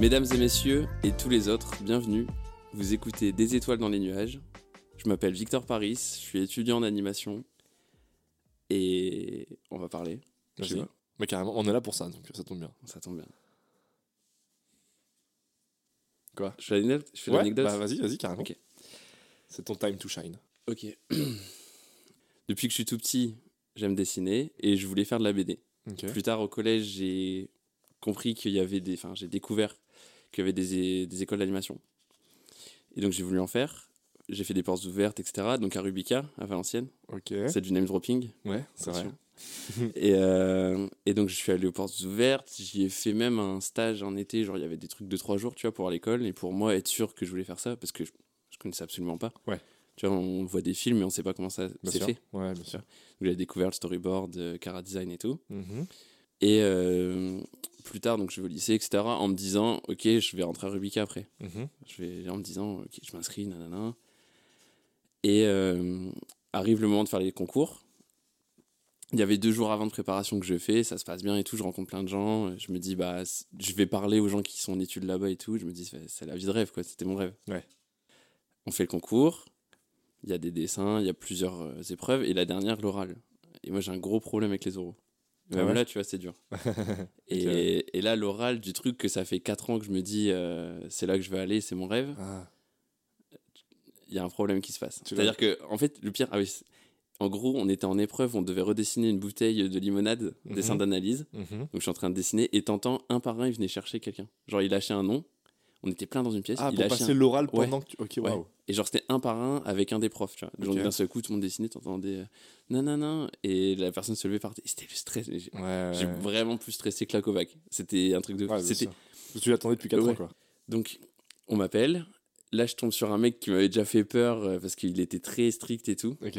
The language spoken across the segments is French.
Mesdames et messieurs, et tous les autres, bienvenue. Vous écoutez Des étoiles dans les nuages. Je m'appelle Victor Paris, je suis étudiant en animation. Et on va parler. Vas-y. pas, Mais carrément, on est là pour ça, donc ça tombe bien. ça tombe bien. Quoi? Je fais l'anecdote je fais Ouais, l'anecdote bah vas-y, vas-y, carrément. Ok. C'est ton time to shine. Ok. Depuis que je suis tout petit, j'aime dessiner et je voulais faire de la BD. Plus tard au collège, j'ai compris qu'il y avait des. Enfin, j'ai découvert qu'il y avait des, écoles d'animation. Et donc j'ai voulu en faire. J'ai fait des portes ouvertes, etc. Donc à Rubica, à Valenciennes. Ok. C'est du name dropping. Ouais, c'est vrai. et, euh, et donc je suis allé aux portes ouvertes. J'y ai fait même un stage en été. Genre il y avait des trucs de trois jours, tu vois, pour l'école. Et pour moi, être sûr que je voulais faire ça, parce que je, je connaissais absolument pas. Ouais. Tu vois, on voit des films, mais on sait pas comment ça sûr. fait. Ouais, bien sûr. Donc j'ai découvert le storyboard, euh, Cara Design et tout. Mhm. Et euh, plus tard, donc je vais au lycée, etc., en me disant, ok, je vais rentrer à Rubica après. Mhm. Je vais en me disant, ok, je m'inscris, nanana. Et euh, arrive le moment de faire les concours. Il y avait deux jours avant de préparation que je fais, ça se passe bien et tout, je rencontre plein de gens. Je me dis, bah, je vais parler aux gens qui sont en études là-bas et tout. Je me dis, c'est la vie de rêve, quoi, c'était mon rêve. Ouais. On fait le concours, il y a des dessins, il y a plusieurs euh, épreuves, et la dernière, l'oral. Et moi, j'ai un gros problème avec les oraux. Même Ah ouais là, tu vois, c'est dur. et, et là, l'oral du truc que ça fait 4 ans que je me dis, euh, c'est là que je vais aller, c'est mon rêve Ah, il y a un problème qui se passe. C'est-à-dire que, en fait, le pire, ah oui, en gros, on était en épreuve, on devait redessiner une bouteille de limonade, Mhm. dessin d'analyse. mhm. Donc je suis en train de dessiner et t'entends un par un, il venait chercher quelqu'un. Genre il lâchait un nom, on était plein dans une pièce, Ah, il pour passer un- l'oral Ouais. pendant que tu. Ok, Ouais. waouh. Et genre c'était un par un avec un des profs, tu vois. Ok. d'un seul coup, tout le monde dessinait, t'entendais non, non, non, et la personne se levait par terre. Et C'était le stress. J'ai Ouais. vraiment plus stressé que la Kovac. C'était un truc de. Ouais, c'était tu l'attendais depuis 4 Ouais. ans, quoi. Donc, on m'appelle. Là, je tombe sur un mec qui m'avait déjà fait peur euh, parce qu'il était très strict et tout. Ok.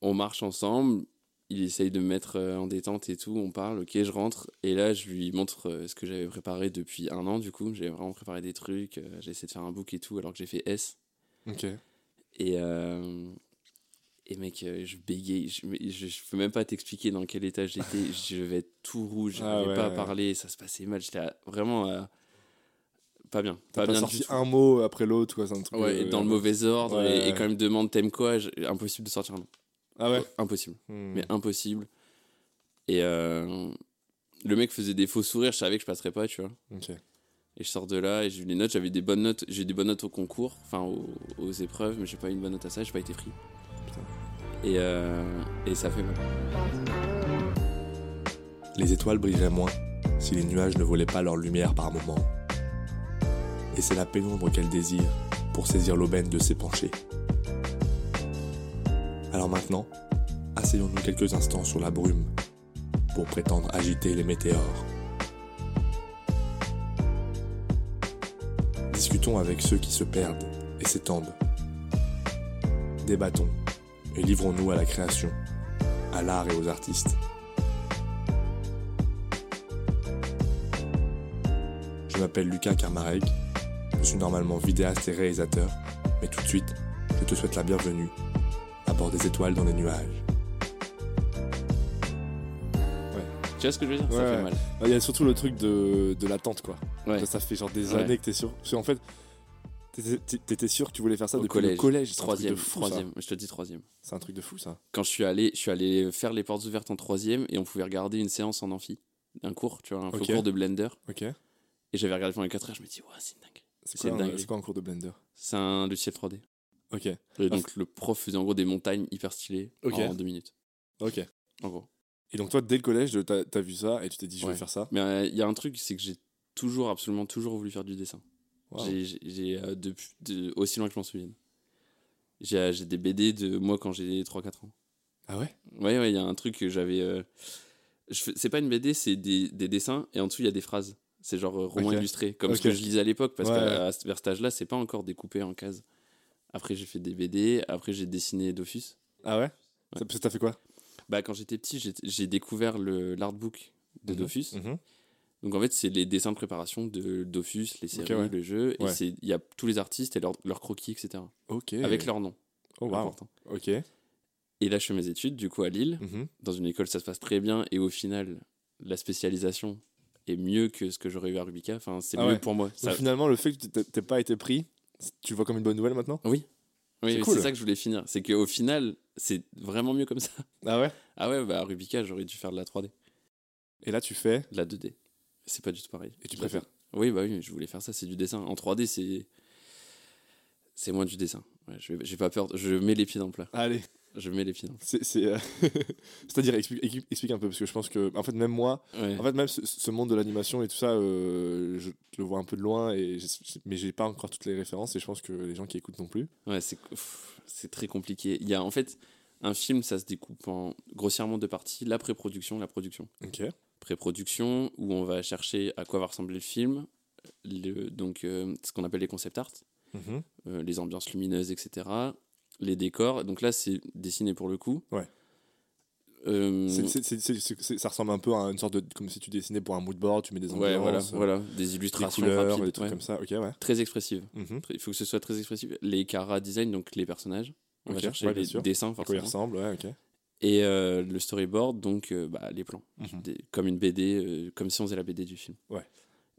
On marche ensemble. Il essaye de me mettre euh, en détente et tout. On parle, ok, je rentre. Et là, je lui montre euh, ce que j'avais préparé depuis un an, du coup. J'avais vraiment préparé des trucs. euh, J'ai essayé de faire un book et tout, alors que j'ai fait S. Ok. Et, euh, et mec, je bégaye. Je, je, je peux même pas t'expliquer dans quel état j'étais. je vais être tout rouge. Je Ah n'arrivais ouais, pas à parler. Ça se passait mal. J'étais vraiment euh, pas bien. Pas pas bien sorti du tout. un mot après l'autre, quoi. C'est un truc. Ouais, euh, dans le mauvais ordre, et, et quand il me demande t'aimes quoi, j'ai- impossible de sortir un nom. Ah ouais. Impossible, Hmm. mais impossible. Et euh, le mec faisait des faux sourires, je savais que je passerais pas, tu vois. Ok. Et je sors de là et j'ai eu les notes, j'avais des bonnes notes, j'ai eu des bonnes notes au concours, enfin aux, aux épreuves, mais j'ai pas eu une bonne note à ça, j'ai pas été pris. Putain. Et, euh, et ça fait mal. Les étoiles brilleraient moins si les nuages ne volaient pas leur lumière par moments. Et c'est la pénombre qu'elle désire pour saisir l'aubaine de ses penchés. Alors maintenant, asseyons-nous quelques instants sur la brume pour prétendre agiter les météores. Discutons avec ceux qui se perdent et s'étendent. Débattons et livrons-nous à la création, à l'art et aux artistes. Je m'appelle Lucas Carmareg. Je suis normalement vidéaste et réalisateur, mais tout de suite, je te souhaite la bienvenue bord des étoiles dans les nuages. Tu vois ce que je veux dire? Ça Ouais. fait mal. Il y a surtout le truc de, de l'attente, quoi. Ouais. Ça fait genre des Ouais. années que t'es sûr. Parce qu'en fait, t'étais- t'étais sûr que tu voulais faire ça Au depuis le collège. collège. C'est un truc Troisième, de fou, ça. troisième, je te dis troisième. C'est un truc de fou, ça. Quand je suis allé, je suis allé faire les portes ouvertes en troisième et on pouvait regarder une séance en amphi, un cours, tu vois, un faux cours de Blender. Ok. Et j'avais regardé pendant les 4 heures, je me dis, ouais, c'est dingue. C'est C'est quoi, un- dingue. c'est quoi un cours de Blender? C'est un logiciel 3D. Ok. Et donc le prof faisait en gros des montagnes hyper stylées en deux minutes. Ok. En gros. Et donc, toi, dès le collège, t'as as vu ça et tu t'es dit, je Ouais. vais faire ça. Mais euh, il y a un truc, c'est que j'ai toujours, absolument toujours voulu faire du dessin. Wow. J'ai- euh, depuis de- aussi loin que je m'en souvienne. J'ai euh, des BD de moi quand j'ai 3-4 ans. Ah ouais? Ouais, ouais, il y a un truc que j'avais. euh, C'est pas une BD, c'est des, des dessins et en dessous il y a des phrases. C'est genre roman Ok. illustré, comme ce que je lisais à l'époque, parce Ouais, qu'à vers cet âge-là, c'est pas encore découpé en cases. Après, j'ai fait des BD, après, j'ai dessiné Dofus. Ah ouais, Ça- Parce que t'as fait quoi? Bah, quand j'étais petit, j'ai- découvert l'artbook de Mhm. Dofus. Mhm. Donc en fait, c'est les dessins de préparation de Dofus, les séries, ouais. le jeu. Ouais. il y a tous les artistes et leurs croquis, etc. Ok. Avec leur nom. Oh wow. important. Ok. Et là, je fais mes études, du coup, à Lille. Mhm. Dans une école, ça se passe très bien. Et au final, la spécialisation, est mieux que ce que j'aurais eu à Rubica. Enfin, c'est Ah mieux ouais. pour moi. Donc Ça- finalement, le fait que t'aies- t'aies pas été pris, tu vois comme une bonne nouvelle maintenant? Oui. Oui, C'est cool. ça que je voulais finir. C'est qu'au final, c'est vraiment mieux comme ça. Ah ouais? Ah ouais, bah à Rubica, j'aurais dû faire de la 3D, Et là, tu fais? de la 2D. C'est pas du tout pareil. Et tu la préfères? Oui, bah oui, je voulais faire ça, c'est du dessin. En 3D, c'est. C'est moins du dessin. Ouais, j'ai pas peur. Je mets les pieds dans le plat. Allez. Je mets les pieds dans le C'est, c'est, euh, C'est-à-dire, explique, explique- explique un peu, parce que je pense que, en fait, même moi. Ouais. en fait, même ce, ce monde de l'animation et tout ça, euh, je le vois un peu de loin, et mais j'ai pas encore toutes les références, et je pense que les gens qui écoutent non plus. Ouais, c'est c'est très compliqué. Il y a en fait un film, ça se découpe en grossièrement deux parties la pré-production, la production. Ok. Pré-production où on va chercher à quoi va ressembler le film, le, donc euh, ce qu'on appelle les concept art, Mhm. euh, les ambiances lumineuses, etc. Les décors. Donc là, c'est dessiné pour le coup. Ouais. Euh, ça ressemble un peu à une sorte de. Comme si tu dessinais pour un mood board, tu mets des ambiances, ouais, voilà, euh, voilà, des des illustrations couleurs, rapides, des trucs ouais. comme ça. Ouais. très expressives. Mhm. Il faut que ce soit très expressif. Les cara design, donc les personnages. On va chercher les sûr. dessins quoi ils forcément. ressemblent, ouais, ok. Et euh, le storyboard, donc bah, les plans. Mhm. Des- comme une BD, comme si on faisait la BD du film. Ouais.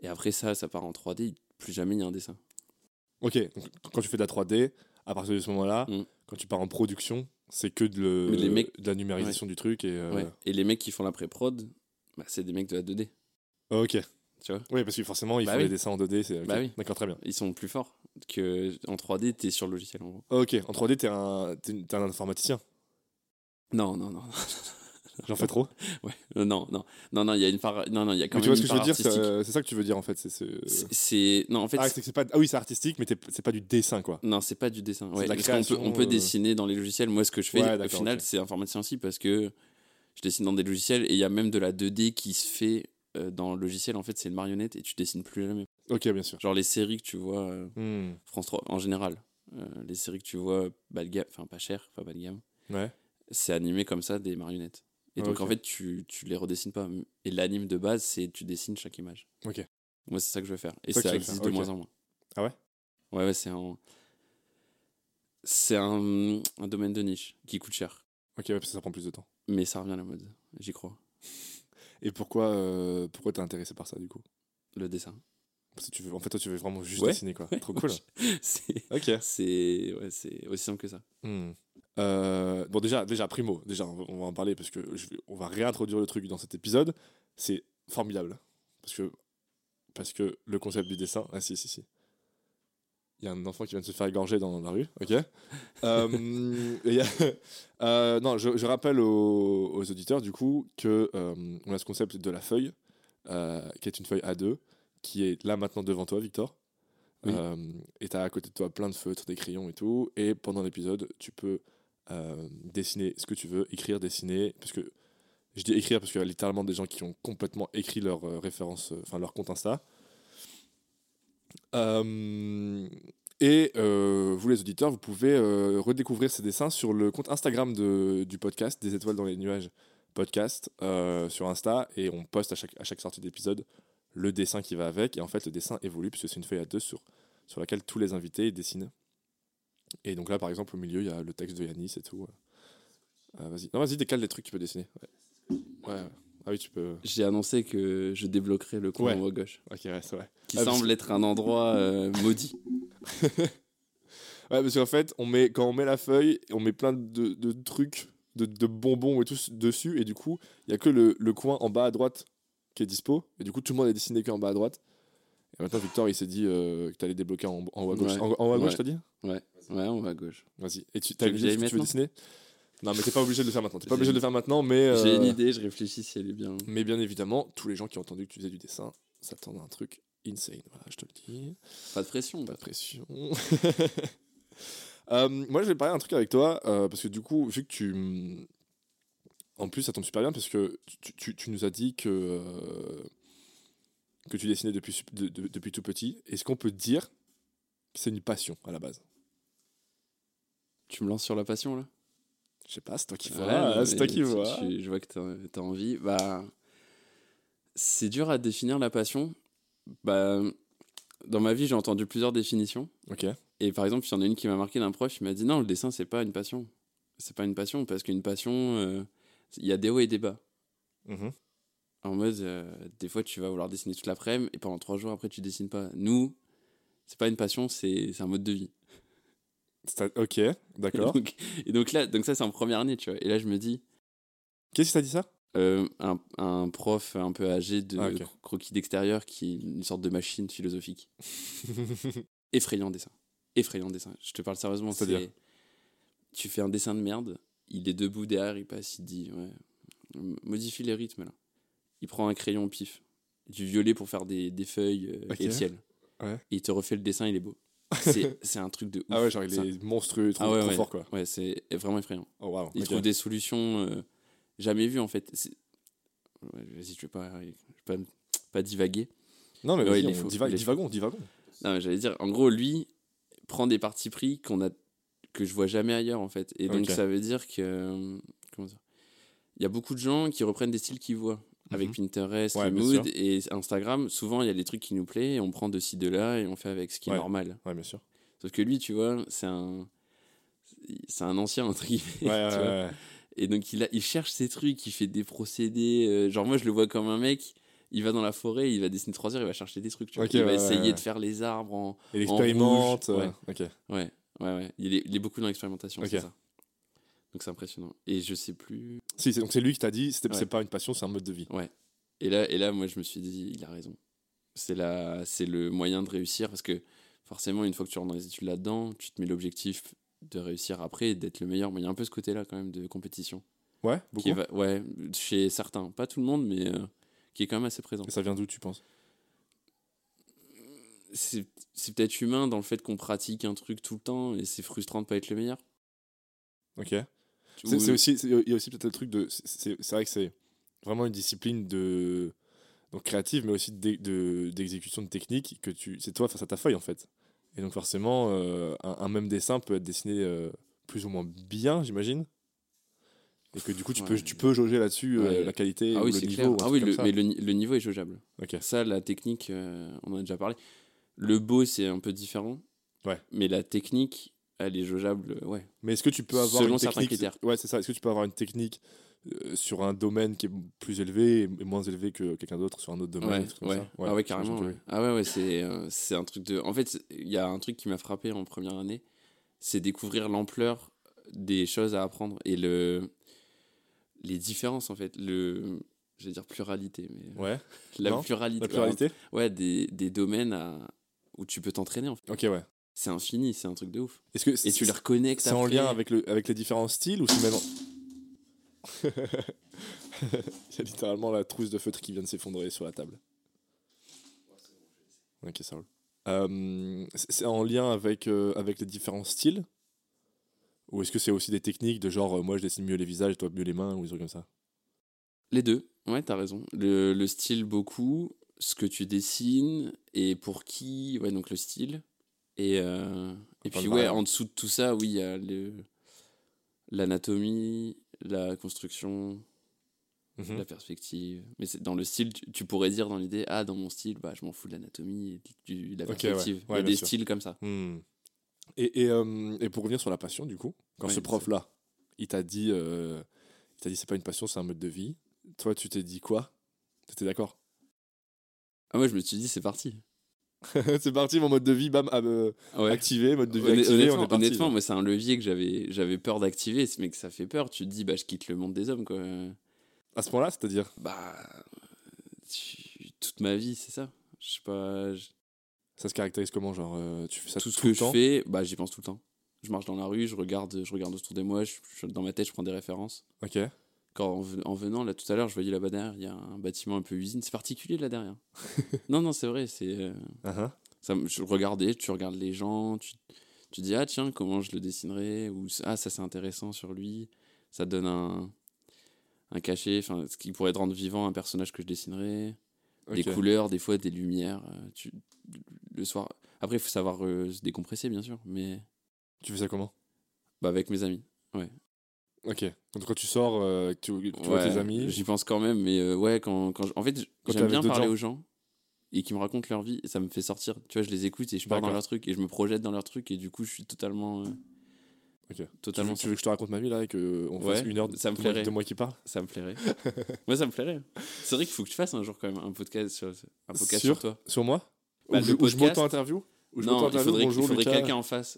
Et après ça, ça part en 3D, plus jamais il y a un dessin. Ok, donc quand tu fais de la 3D, à partir de ce moment-là, Mm. Quand tu pars en production, c'est que de, le- Mais les mecs- de la numérisation du truc et. euh, Ouais. Et les mecs qui font la pré-prod, bah, c'est des mecs de la 2D. Ok. Tu vois Oui, parce que forcément, il Bah faut oui. les dessins en 2D. C'est... Bah oui. D'accord, très bien. Ils sont plus forts que en 3D, t'es sur le logiciel en gros. Ok, en 3D, t'es un, t'es un informaticien. Non, non, non. J'en fais trop. Ouais. Euh, non, non. Non, non, il y a une part. Non, non, il y a quand Mais tu même vois ce que je veux dire c'est, euh, c'est ça que tu veux dire en fait. C'est. Non, en fait. Ah, c'est pas... ah oui, c'est artistique, mais t'es- c'est pas du dessin quoi. Non, c'est pas du dessin. Ouais, la peut, création, on peut euh, dessiner dans les logiciels. Moi, ce que je fais, Ouais, au final, ok. c'est informaticien aussi parce que je dessine dans des logiciels et il y a même de la 2D qui se fait dans le logiciel. En fait, c'est une marionnette et tu dessines plus jamais. Ok, bien sûr. Genre les séries que tu vois, euh, Hmm. France 3, en général, euh, les séries que tu vois bas de gamme, enfin pas cher, pas bas de gamme, Ouais. c'est animé comme ça des marionnettes. Et Ah, donc en fait, tu, tu les redessines pas. Et l'anime de base, c'est tu dessines chaque image. Ok. Moi, c'est ça que je veux faire. Et ça existe de moins en moins. Ah ouais? Ouais, ouais, c'est un. C'est un, un domaine de niche qui coûte cher. Ok, ouais, parce que ça prend plus de temps. Mais ça revient à la mode, j'y crois. Et pourquoi, euh, pourquoi t'es intéressé par ça du coup? Le dessin. Parce que tu veux, en fait, toi, tu veux vraiment juste Ouais. dessiner quoi. Ouais, Trop cool. C'est Ok. c'est ouais, c'est aussi simple que ça. Hmm. Euh, bon, déjà, déjà, primo, déjà, on va, en parler parce que je on va réintroduire le truc dans cet épisode. C'est formidable. Parce que, parce que le concept du dessin. Ah, si, si, si. Il y a un enfant qui vient de se faire égorger dans la rue, ok Euh, et a- euh, Non, je, je rappelle aux, aux auditeurs, du coup, que on a ce concept de la feuille, qui est une feuille A2, qui est là maintenant devant toi, Victor. Oui. Euh, et tu as à côté de toi plein de feutres, des crayons et tout. Et pendant l'épisode, tu peux euh, dessiner ce que tu veux, écrire, dessiner. Parce que je dis écrire parce qu'il y a littéralement des gens qui ont complètement écrit leur euh, référence, euh, enfin leur compte Insta. Et vous, les auditeurs, vous pouvez redécouvrir ces dessins sur le compte Instagram de, du podcast, des étoiles dans les nuages podcast, sur Insta. Et on poste à chaque, à chaque sortie d'épisode le dessin qui va avec. Et en fait, le dessin évolue puisque c'est une feuille à deux sur, sur laquelle tous les invités dessinent. Et donc là, par exemple, au milieu, il y a le texte de Yanis et tout. Euh, vas-y, non, vas-y, décale les trucs que tu peux dessiner. Ouais. Ah oui, tu peux. J'ai annoncé que je débloquerai le coin Ouais. en haut à gauche, Ok, ouais, c'est vrai. qui Ah, semble être un endroit euh, maudit. Ouais, parce qu'en fait, on met, quand on met la feuille, on met plein de, de trucs, de, de bonbons et tout dessus, et du coup, il y a que le, le coin en bas à droite qui est dispo, et du coup, tout le monde est dessiné qu'en bas à droite. Et maintenant, Victor, il s'est dit euh, que tu allais débloquer en, en haut à gauche. Ouais. En, en haut à gauche, t'as dit? Ouais, ouais, en haut à gauche. Vas-y. Et tu as une idée que tu veux dessiner? Non, mais t'es pas obligé de le faire maintenant. T'es pas obligé de le faire maintenant, mais. J'ai une euh, idée, je réfléchis si elle est bien. Mais bien évidemment, tous les gens qui ont entendu que tu faisais du dessin s'attendent à un truc insane. Voilà, je te le dis. Pas de pression. Pas de pression. Euh, moi, je vais parler un truc avec toi, euh, parce que du coup, vu que tu. En plus, ça tombe super bien, parce que tu, tu- tu nous as dit que, que tu dessinais depuis, sup- de- de- depuis tout petit. Est-ce qu'on peut dire que c'est une passion à la base? Tu me lances sur la passion là? Je sais pas, c'est toi qui vois. non, c'est toi qui vois. je vois que t'as as envie. Bah, c'est dur à définir la passion. Bah, dans ma vie, j'ai entendu plusieurs définitions. Ok. Et par exemple, il y en a une qui m'a marqué d'un prof. Il m'a dit non, le dessin, c'est pas une passion. C'est pas une passion parce qu'une passion, euh, il y a des hauts et des bas. Mhm. En mode, euh, des fois, tu vas vouloir dessiner toute l'après-midi et pendant trois jours après, tu dessines pas. Nous, c'est pas une passion, c'est un mode de vie. Ok, d'accord. donc, et donc là, donc ça, c'est en première année, tu vois. Et là, je me dis, Qu'est-ce qui t'a dit ça? Euh, un, un prof un peu âgé de Ah, croquis d'extérieur qui est une sorte de machine philosophique. Effrayant dessin. Effrayant dessin. Je te parle sérieusement. C'est-à-dire? C'est- Tu fais un dessin de merde, il est debout derrière, il passe, il dit ouais, modifie les rythmes là. Il prend un crayon au pif, du violet pour faire des, des feuilles euh, et le ciel. Ouais. Et il te refait le dessin, il est beau. C'est un truc de ouf. Ah ouais, genre il ça. est monstrueux, trop, Ah ouais, trop ouais. fort quoi. Ouais, c'est vraiment effrayant. Oh waouh. Il trouve des solutions euh, jamais vues en fait. Vas-y, je vais pas, je vais pas, pas divaguer. Non mais il est on faux, diva- il est divagons, divagons. Non, mais j'allais dire, en gros, lui prend des partis pris qu'on a, que je vois jamais ailleurs en fait. Et donc ça veut dire que, euh, comment dire, il y a beaucoup de gens qui reprennent des styles qu'ils voient. Avec Mhm. Pinterest, Ouais, Mood et Instagram, souvent il y a des trucs qui nous plaisent et on prend de ci, de là et on fait avec ce qui est normal. Ouais, bien sûr. Sauf que lui, tu vois, c'est un, c'est un ancien entre guillemets. Et donc, il, a, il cherche ses trucs, il fait des procédés. euh, genre, moi, je le vois comme un mec, il va dans la forêt, il va dessiner 3 heures, il va chercher des trucs. Tu vois. Il va essayer de faire les arbres en. Il expérimente. rouge, euh, Ok. Ouais, ouais, ouais. Il est, il est beaucoup dans l'expérimentation, Ok. c'est ça. Donc, c'est impressionnant. Et je sais plus. Si, c'est- donc c'est lui qui t'a dit, c'était- Ouais. c'est pas une passion, c'est un mode de vie. Et là, et là, moi, je me suis dit, il a raison. C'est c'est le moyen de réussir parce que forcément, une fois que tu rentres dans les études là-dedans, tu te mets l'objectif de réussir après et d'être le meilleur. Mais il y a un peu ce côté-là quand même de compétition. Ouais, Qui beaucoup. va, ouais, chez certains. Pas tout le monde, mais euh, qui est quand même assez présent. Et ça vient d'où, tu penses? C'est c'est peut-être humain dans le fait qu'on pratique un truc tout le temps et c'est frustrant de pas être le meilleur. Ok. C'est aussi, il y a aussi peut-être le truc de. c'est- vrai que c'est vraiment une discipline de. Donc créative, mais aussi d'e- de- d'exécution de, technique que tu. C'est toi face à ta feuille en fait. Et donc forcément, euh, un, un même dessin peut être dessiné euh, plus ou moins bien, j'imagine. Et que du coup, tu, peux, tu peux jauger là-dessus euh, la qualité Ah ou oui, le niveau. Ah oui, le- mais le, ni- le niveau est jaugeable. Ça, la technique, on en a déjà parlé. Le beau, c'est un peu différent. Ouais. Mais la technique, elle est jaugeable, euh, ouais. Mais est-ce que tu peux avoir Selon une certains technique critères. Ouais, c'est ça. Est-ce que tu peux avoir une technique euh, sur un domaine qui est plus élevé et moins élevé que quelqu'un d'autre sur un autre domaine Ouais, ah ouais, carrément. ouais. Ah ouais, ouais, c'est euh, c'est un truc de. En fait, il y a un truc qui m'a frappé en première année, c'est découvrir l'ampleur des choses à apprendre et le les différences en fait, le je vais dire pluralité, mais Ouais, la non, pluralité, la pluralité? ouais, des, des domaines à- où tu peux t'entraîner en fait. Ok, ouais. C'est infini, c'est un truc de ouf. Est-ce que Et tu les reconnectes. c'est en lien avec, le, avec les différents styles ou c'est même. en- Il y a littéralement la trousse de feutre qui vient de s'effondrer sur la table. Ok, ça roule. Euh, c'est c'est en lien avec, euh, avec les différents styles Ou est-ce que c'est aussi des techniques de genre, euh, moi je dessine mieux les visages, toi mieux les mains ou des trucs comme ça? Les deux, ouais, t'as raison. Le, le style, beaucoup. Ce que tu dessines et pour qui, ouais, donc le style. Et, euh, et puis, ouais, en dessous de tout ça, oui, il y a l'anatomie, la construction, Mhm. la perspective. Mais c'est dans le style, tu, tu pourrais dire dans l'idée, ah, dans mon style, bah, je m'en fous de l'anatomie et de la ouais. perspective. Ouais, il y a des sûr. styles comme ça. Hmm. Et, et, euh, et pour revenir sur la passion, du coup, quand Ouais, ce prof-là, il t'a dit, euh, il t'a dit c'est pas une passion, c'est un mode de vie. Toi, tu t'es dit quoi? T'étais d'accord? Ah, moi, je me suis dit, c'est parti. C'est parti, mon mode de vie, bam, euh, Ouais. activé, mode de vie Honn- activé, honnêtement, on est parti. honnêtement, là. moi, c'est un levier que j'avais, j'avais peur d'activer, mais que ça fait peur. Tu te dis, bah, je quitte le monde des hommes, quoi. À ce point-là, c'est-à-dire? Bah, tu- toute ma vie, c'est ça. Je sais pas, je- Ça se caractérise comment Genre, euh, tu fais ça tout tout, ce que le je temps? fais, bah, j'y pense tout le temps. Je marche dans la rue, je regarde, je regarde autour de moi, je, je- dans ma tête, je prends des références. Ok. Quand en, ve- en venant, là, tout à l'heure, je voyais là-bas derrière, il y a un bâtiment un peu usine. C'est particulier là derrière. non, non, c'est vrai. C'est, euh, ça, je regardais, tu regardes les gens, tu, tu dis, ah tiens, comment je le dessinerais Ou ah, ça c'est intéressant sur lui. Ça donne un, un cachet, enfin, ce qui pourrait te rendre vivant un personnage que je dessinerais. des Ok. couleurs, des fois des lumières. euh, tu, le soir. Après, il faut savoir euh, se décompresser, bien sûr, mais Tu fais ça comment? Bah, avec mes amis. Ok. Donc quand tu sors, euh, tu, tu vois Ouais, tes amis. J'y pense quand même, mais euh, ouais, quand, quand je- en fait, j'aime bien parler gens. aux gens et qui me racontent leur vie, et ça me fait sortir. Tu vois, je les écoute et je pars dans leur truc et je me projette dans leur truc et du coup, je suis totalement. euh, Ok. Tu veux, Totalement. tu veux que je te raconte ma vie là et qu'on Ouais, fasse une heure de, ça me de moi, de moi qui parle? Ça me plairait. Moi, ça me plairait. C'est vrai qu'il faut que tu fasses un jour quand même un podcast sur, un podcast Sur sur toi. Sur moi? Bah, Ou je- ou je podcast- m'auto-interview? Ou je Non, il faudrait, faudrait quelqu'un en face.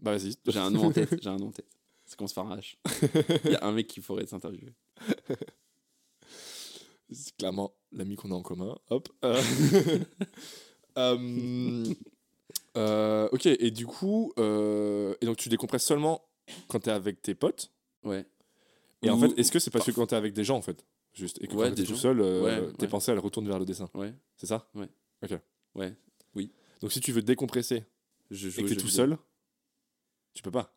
Bah vas-y. J'ai un nom en tête. J'ai un nom en tête. Commence par un H. Il y a un mec qui pourrait t'interviewer. C'est clairement l'ami qu'on a en commun. Hop. Euh, euh, euh, ok, et du coup, euh, et donc tu décompresses seulement quand t'es avec tes potes. Ouais. Et en fait, est-ce que c'est parce que quand t'es avec des gens, en fait Juste. Et que Ouais, quand t'es tout gens. seul, Ouais, tes ouais. pensées, elles retournent vers le dessin. Ouais. C'est ça Ouais. Ok. Ouais. Donc si tu veux décompresser Je et que t'es tout vidéo. seul, tu peux pas.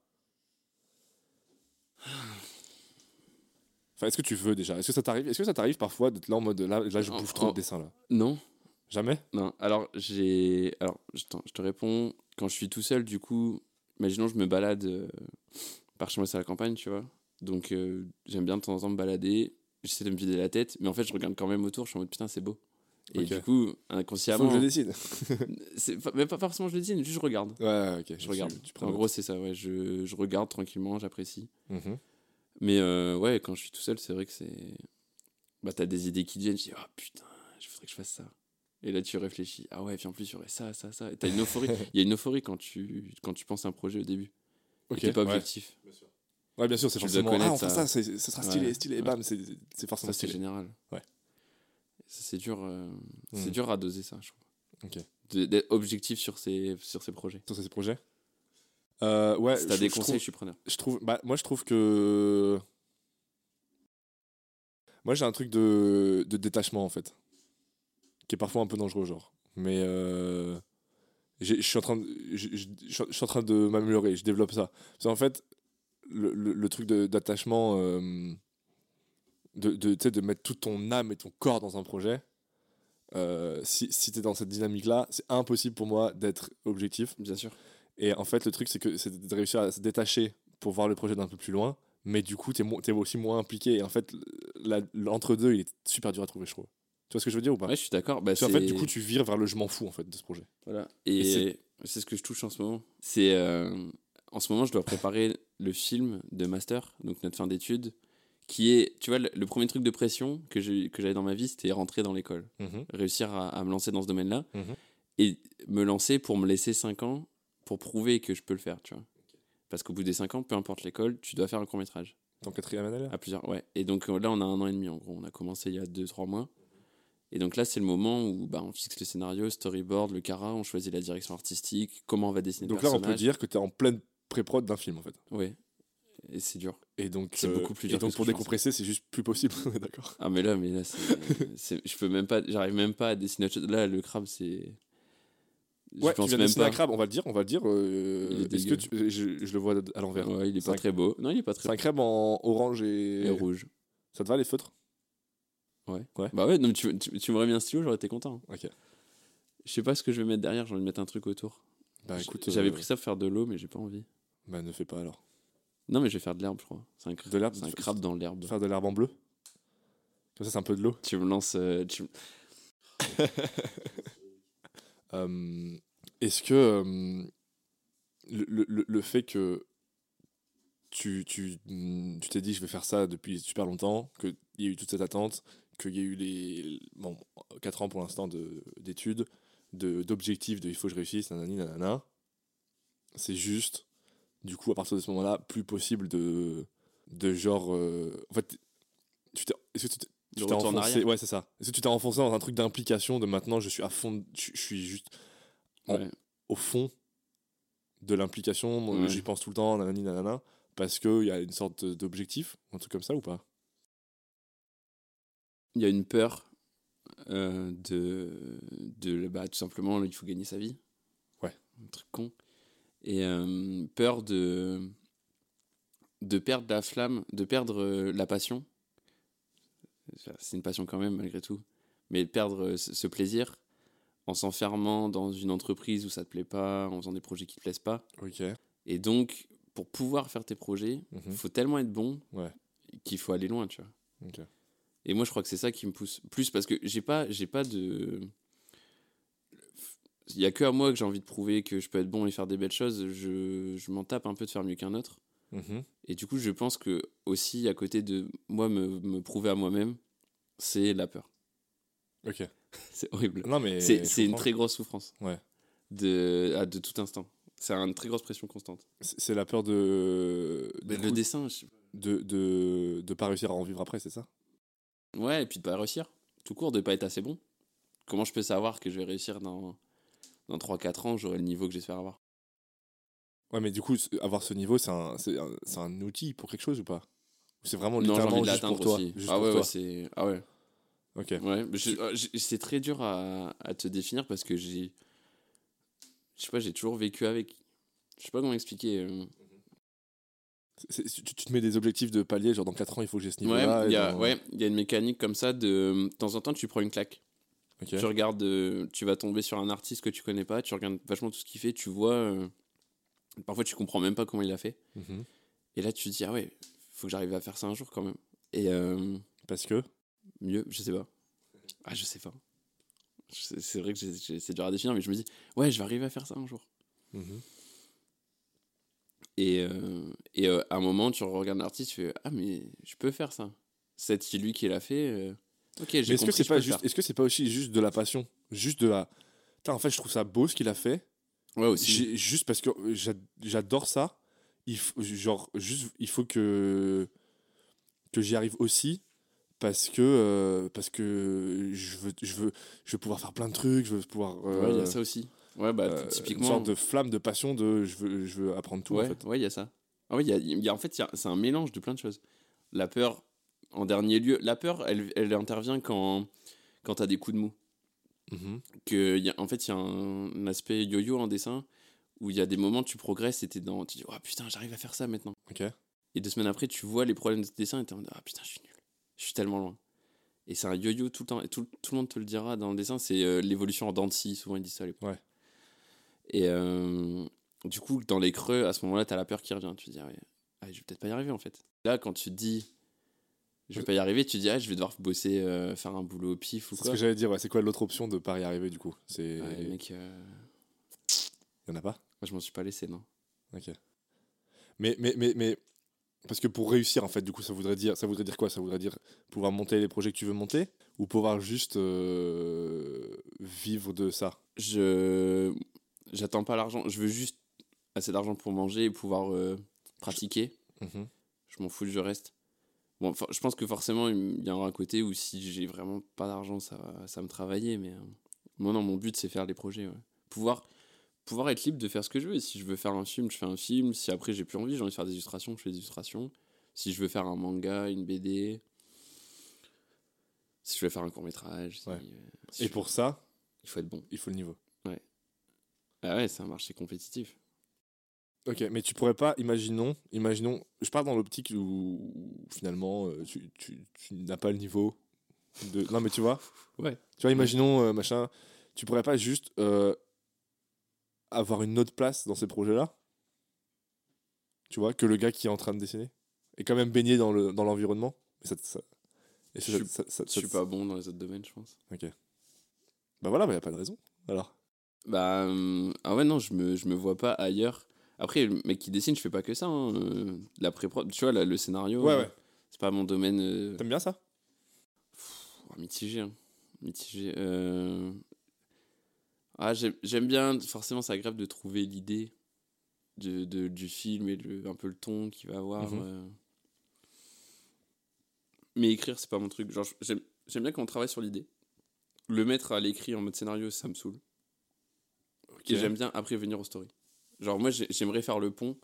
Enfin, est-ce que tu veux déjà? Est-ce que ça t'arrive Est-ce que ça t'arrive parfois d'être là en mode là, là je bouffe trop de dessin là? Non. Jamais? Non. Alors, j'ai. Alors, je, te réponds. Quand je suis tout seul, du coup, imaginons, je me balade euh, par chez moi, c'est la campagne, tu vois. Donc, euh, j'aime bien de temps en temps me balader. J'essaie de me vider la tête. Mais en fait, je regarde quand même autour. Je suis en mode putain, c'est beau. Et du coup, Faut inconsciemment. que je décide. mais pas forcément je le dessine, juste je regarde. Ouais, ok. Je regarde. Tu, tu prends en gros, c'est ça, ouais. Je, je regarde tranquillement, j'apprécie. Mhm. Mais euh, ouais, quand je suis tout seul, c'est vrai que c'est. Bah, t'as des idées qui te viennent, tu dis, oh putain, je voudrais que je fasse ça. Et là, tu réfléchis, ah ouais, puis en plus, il y aurait ça, ça, ça. Et T'as une euphorie. Il y a une euphorie quand tu, quand tu penses à un projet au début. Ok. Et t'es pas ouais. objectif. Ouais, bien sûr, c'est Tu dois forcément. Ah, fait ça. ça, c'est- ce sera stylé, Ouais, stylé, et ouais. bam, c'est c'est forcément Ça, c'est stylé. général. Ouais. Ça, C'est dur, euh, c'est Mhm. dur à doser, ça, je trouve. Ok. D'être objectif sur ces, sur ces projets. Sur ces projets euh, Ouais, si t'as des conseils, je suis preneur. je trouve bah, moi je trouve que moi j'ai un truc de, de détachement en fait qui est parfois un peu dangereux genre mais euh, je suis en train de je en train de m'améliorer je développe ça parce qu'en fait le, le, le truc de- d'attachement euh, de, de, de mettre toute ton âme et ton corps dans un projet euh, si, si tu es dans cette dynamique là c'est impossible pour moi d'être objectif Bien sûr. Et en fait, le truc, c'est que c'est de réussir à se détacher pour voir le projet d'un peu plus loin. Mais du coup, t'es mo- aussi moins impliqué. Et en fait, l'entre-deux, il est super dur à trouver, je trouve. Tu vois ce que je veux dire ou pas? Ouais, je suis d'accord. Bah, Parce qu'en fait, du coup, tu vires vers le je m'en fous, en fait, de ce projet. Voilà. Et Et, c'est- ce que je touche en ce moment. C'est euh, en ce moment, je dois préparer le film de master, donc notre fin d'études, qui est, tu vois, le, le premier truc de pression que j'avais dans ma vie, c'était rentrer dans l'école, réussir à, à me lancer dans ce domaine-là Mhm. et me lancer pour me laisser 5 ans pour prouver que je peux le faire, tu vois. Parce qu'au bout des 5 ans, peu importe l'école, tu dois faire un court métrage. Ton quatrième année, là? À plusieurs, ouais. Et donc euh, là, on a un an et demi en gros. On a commencé il y a 2-3 mois. Et donc là, c'est le moment où bah, on fixe le scénario, storyboard, le cara, on choisit la direction artistique, comment on va dessiner Donc le là, on peut dire que t'es en pleine pré-prod d'un film, en fait. Ouais. Et c'est dur. Et donc, C'est euh, beaucoup plus et dur donc que ce pour décompresser, c'est juste plus possible, d'accord? Ah, mais là, mais là, c'est, c'est- je peux même pas, j'arrive même pas à dessiner autre chose. Là, le crabe, c'est. Je Ouais, tu pense même pas. un crabe, on va le dire, on va le dire. euh, est Est-ce que tu- je, je le vois à l'envers. Ouais, il est pas un- très beau. Non, il est pas très C'est un crabe en orange et... Et rouge. Ça te va les feutres? Bah ouais, non, tu, tu, tu m'aurais mis un stylo, j'aurais été content. Ok. Je sais pas ce que je vais mettre derrière, j'ai envie de mettre un truc autour. Bah écoute, J'avais euh, pris ça pour faire de l'eau, mais j'ai pas envie. Bah ne fais pas alors. Non, mais je vais faire de l'herbe, je crois. C'est un, cra- De l'herbe, c'est un crabe dans l'herbe. Faire de l'herbe en bleu? Comme ça, c'est un peu de l'eau. Tu me lances. euh, tu... Euh, Est-ce que euh, le, le- le fait que tu tu mm, tu t'es dit je vais faire ça depuis super longtemps, qu'il y a eu toute cette attente, qu'il y a eu les bon 4 ans pour l'instant de- d'études, de- d'objectifs, de, il faut que je réussisse, nanani, nanana, c'est juste du coup à partir de ce moment-là plus possible de de genre euh, en fait tu t'es est-ce que tu t'es enfoncé ouais c'est ça est-ce que tu t'es enfoncé dans un truc d'implication de maintenant je suis à fond je, je suis juste en- Ouais. au fond de l'implication Ouais. j'y pense tout le temps nanani nanana parce qu'il y a une sorte d'objectif un truc comme ça ou pas? Il y a une peur euh, de, de. Bah, tout simplement, il faut gagner sa vie. Ouais. Un truc con. Et euh, peur de. De perdre la flamme, de perdre euh, la passion. C'est une passion quand même, malgré tout. Mais perdre euh, ce plaisir en s'enfermant dans une entreprise où ça te plaît pas, en faisant des projets qui te plaisent pas. ok Et donc, pour pouvoir faire tes projets, il Mhm. faut tellement être bon Ouais. qu'il faut aller loin, tu vois. Et moi, je crois que c'est ça qui me pousse plus parce que j'ai pas, j'ai pas de. Il y a que à moi que j'ai envie de prouver que je peux être bon et faire des belles choses. Je, je m'en tape un peu de faire mieux qu'un autre. Mhm. Et du coup, je pense que aussi, à côté de moi me, me prouver à moi-même, c'est la peur. Ok. C'est horrible. Non, mais. C'est une très grosse souffrance. Ouais. De, à- de tout instant. C'est une très grosse pression constante. C'est la peur de. Mais le dessin, je de, de, de pas réussir à en vivre après, c'est ça? Ouais, et puis de pas réussir. Tout court, de pas être assez bon. Comment je peux savoir que je vais réussir dans, dans 3-4 ans, j'aurai le niveau que j'espère avoir? Ouais, mais du coup, avoir ce niveau, c'est un, c'est un, c'est un outil pour quelque chose ou pas? Ou c'est vraiment Non, j'ai littéralement envie de juste pour toi aussi. juste Ah pour ouais, toi? ouais, c'est. Ah ouais. Ok. Ouais, mais je- euh, c'est très dur à, à te définir parce que j'ai. Je sais pas, j'ai toujours vécu avec. Je sais pas comment expliquer. euh. C'est- c'est- tu, tu te mets des objectifs de palier, genre dans 4 ans, il faut que j'ai ce Ouais, niveau-là. il y et a dans- ouais, il y a une mécanique comme ça de. De temps en temps, tu prends une claque. Ok. Tu regardes, euh, tu vas tomber sur un artiste que tu connais pas, tu regardes vachement tout ce qu'il fait, tu vois. euh, parfois, tu comprends même pas comment il a fait. Mhm. Et là, tu te dis, ah ouais, faut que j'arrive à faire ça un jour quand même. Et euh, Parce que mieux, je sais pas. Ah, je sais pas. C'est vrai que c'est dur à définir, mais je me dis, ouais, je vais arriver à faire ça un jour. Mhm. Et, euh, et euh, à un moment, tu regardes l'artiste, tu fais Ah, mais je peux faire ça. C'est lui qui l'a fait. Ok, j'ai est-ce que c'est pas juste, faire. est-ce que c'est pas aussi juste de la passion, juste de la. En fait, je trouve ça beau ce qu'il a fait. Ouais, aussi. Juste parce que j'a- j'adore ça. Il faut, genre, juste, il faut que que j'y arrive aussi parce que euh, parce que je veux, je veux, je veux pouvoir faire plein de trucs. Je veux pouvoir. Ouais, il y euh, a ça aussi. Ouais, bah, euh, typiquement. Une sorte de flamme de passion de je veux, je veux apprendre tout ouais, en fait. ouais, il y a ça. Ah oui, il y a, il y a- en fait, c'est un mélange de plein de choses. La peur, en dernier lieu, la peur, elle, elle intervient quand, quand tu as des coups de mou. Mhm. Que il y a, en fait, il y a un, un aspect yo-yo en dessin où il y a des moments tu progresses et t'es dans, tu dis, oh putain, j'arrive à faire ça maintenant. Et deux semaines après, tu vois les problèmes de ce dessin et t'es en mode, ah putain, je suis nul. Je suis tellement loin. Et c'est un yo-yo tout le temps. Et tout, tout le monde te le dira dans le dessin. C'est euh, l'évolution en dents de scie. Souvent, ils disent ça à l'époque. Ouais. Et euh, du coup, dans les creux, à ce moment-là, t'as la peur qui revient. Tu te dis, ah ouais, ah, je vais peut-être pas y arriver en fait. Là, quand tu te dis, je vais pas y arriver, tu te dis, ah, je vais devoir bosser, euh, faire un boulot au pif ou C'est ce quoi. que j'allais dire. ouais. C'est quoi l'autre option de pas y arriver du coup? C'est Ouais, mec, euh, y en a pas? moi, je m'en suis pas laissé, non. Ok. Mais, mais, mais, mais, parce que pour réussir, en fait, du coup, ça voudrait dire, ça voudrait dire quoi? Ça voudrait dire pouvoir monter les projets que tu veux monter ou pouvoir juste euh, vivre de ça? Je j'attends pas l'argent. Je veux juste assez d'argent pour manger et pouvoir euh, pratiquer. Mhm. je m'en fous du reste. Bon, je pense que forcément, il y aura un côté où si j'ai vraiment pas d'argent, ça va, ça me travailler. Mais euh, moi, non, mon but, c'est faire des projets. ouais. Pouvoir, pouvoir être libre de faire ce que je veux. Et si je veux faire un film, je fais un film. Si après, j'ai plus envie, j'ai envie de faire des illustrations, je fais des illustrations. Si je veux faire un manga, une BD. Si je veux faire un court-métrage. si, Ouais. euh, si Et pour ça, Il faut être bon. il faut le niveau. Ah ouais, c'est un marché compétitif. Ok, mais tu pourrais pas, imaginons, imaginons, je pars dans l'optique où, finalement euh, tu, tu, tu n'as pas le niveau de. Non, mais tu vois, Ouais. tu vois, imaginons euh, machin, tu pourrais pas juste euh, avoir une autre place dans ces projets-là, tu vois, que le gars qui est en train de dessiner, et quand même baigné dans le dans l'environnement? Mais ça, ça- et ça- Je suis- ça- Je suis pas bon dans les autres domaines, je pense. Ok. Bah voilà, il y a pas de raison. Alors. Bah, euh, ah ouais, non, je me, je me vois pas ailleurs. Après, le mec qui dessine, je fais pas que ça. hein, euh, la pré-prod, tu vois, là, le scénario, Ouais, euh, ouais. c'est pas mon domaine euh, T'aimes bien ça? Pff, mitigé. hein, mitigé. euh. Ah, j'aime bien, forcément, c'est agréable de trouver l'idée de, de- du film et le, un peu le ton qu'il va avoir. Mhm. euh. Mais écrire, c'est pas mon truc. Genre, j'aime bien quand on travaille sur l'idée. Le mettre à l'écrit en mode scénario, ça me saoule. Et j'aime bien après venir aux stories. Genre, moi, j'ai- j'aimerais faire le pont.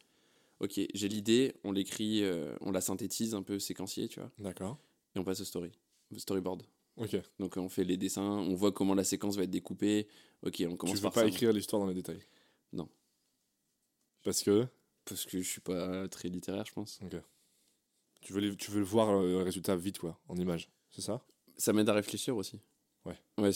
Ok, j'ai l'idée, on l'écrit, euh, on la synthétise un peu séquencier, tu vois, D'accord. et on passe au story, au storyboard. Ok. Donc, on fait les dessins, on voit comment la séquence va être découpée. Ok, on Tu commence veux par pas ça. écrire l'histoire dans les détails? Non. Parce que? Parce que je suis pas très littéraire, je pense. tu veux, les- tu veux le voir euh, le résultat vite, quoi, en image. C'est ça? Ça m'aide à réfléchir aussi. Ouais. Ouais,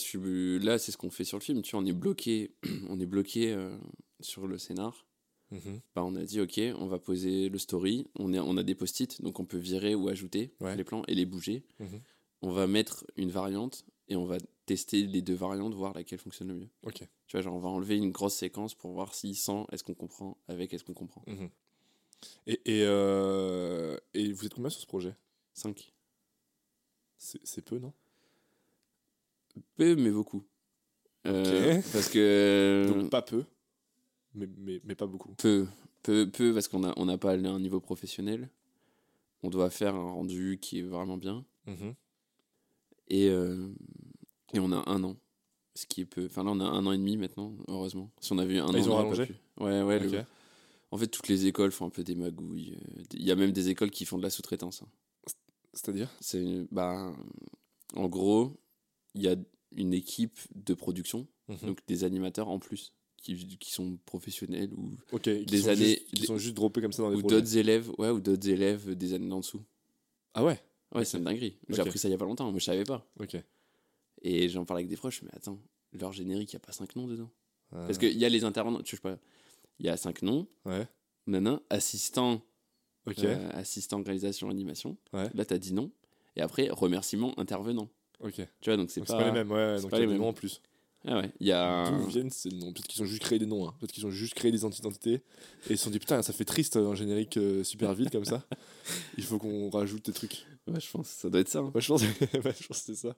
là, c'est ce qu'on fait sur le film. Tu vois, on est bloqué, on est bloqué euh, sur le scénar. Mhm. Bah, on a dit, ok, on va poser le story. On, est, on a des post-it, donc on peut virer ou ajouter Ouais. les plans et les bouger. Mhm. On va mettre une variante et on va tester les deux variantes, voir laquelle fonctionne le mieux. Ok. Tu vois, genre, on va enlever une grosse séquence pour voir si sans, est-ce qu'on comprend, avec, est-ce qu'on comprend. Mhm. Et, et, euh, et vous êtes combien sur ce projet? 5. C'est peu, non? Peu, mais beaucoup. Euh. Parce que. Donc pas peu, mais, mais, mais pas beaucoup. Peu, peu, peu, parce qu'on n'a on n'a pas allé à un niveau professionnel. On doit faire un rendu qui est vraiment bien. Mhm. Et, euh, et on a un an. Ce qui est peu. Enfin, là, on a un an et demi maintenant, heureusement. Si on avait un an, Ah, ils ont on rallongé pas. Ouais, ouais. le-. En fait, toutes les écoles font un peu des magouilles. euh, Il y a même des écoles qui font de la sous-traitance. hein. C'est-à-dire? C'est, bah, en gros, il y a une équipe de production, Mhm. donc des animateurs en plus, qui, qui sont professionnels ou, des années- juste, qui sont juste droppés comme ça dans les ou d'autres élèves, ouais, ou d'autres élèves des années en dessous. Ah ouais? Ouais, c'est une dinguerie. J'ai appris ça il y a pas longtemps, moi je savais pas. Ok. Et j'en parlais avec des proches, mais attends, leur générique, il n'y a pas cinq noms dedans. Ah. Parce qu'il y a les intervenants, tu sais pas, il y a cinq noms, Ouais. nana, assistant, euh, assistant réalisation animation. Ouais. Là, t'as dit non. Et après, remerciement intervenant. Ok. Tu vois, donc c'est pas... pas... les mêmes, ouais. c'est Donc pas y les mêmes. noms en plus. Ah ouais, il y a... D'où viennent ces noms? Peut-être qu'ils ont juste créé des noms. Hein. Peut-être qu'ils ont juste créé des identités. Et ils se sont dit, putain, ça fait triste un générique euh, super vite comme ça. Il faut qu'on rajoute des trucs. Ouais, je pense, ça doit être ça. hein. Moi, je pense, ouais, je pense que c'est ça.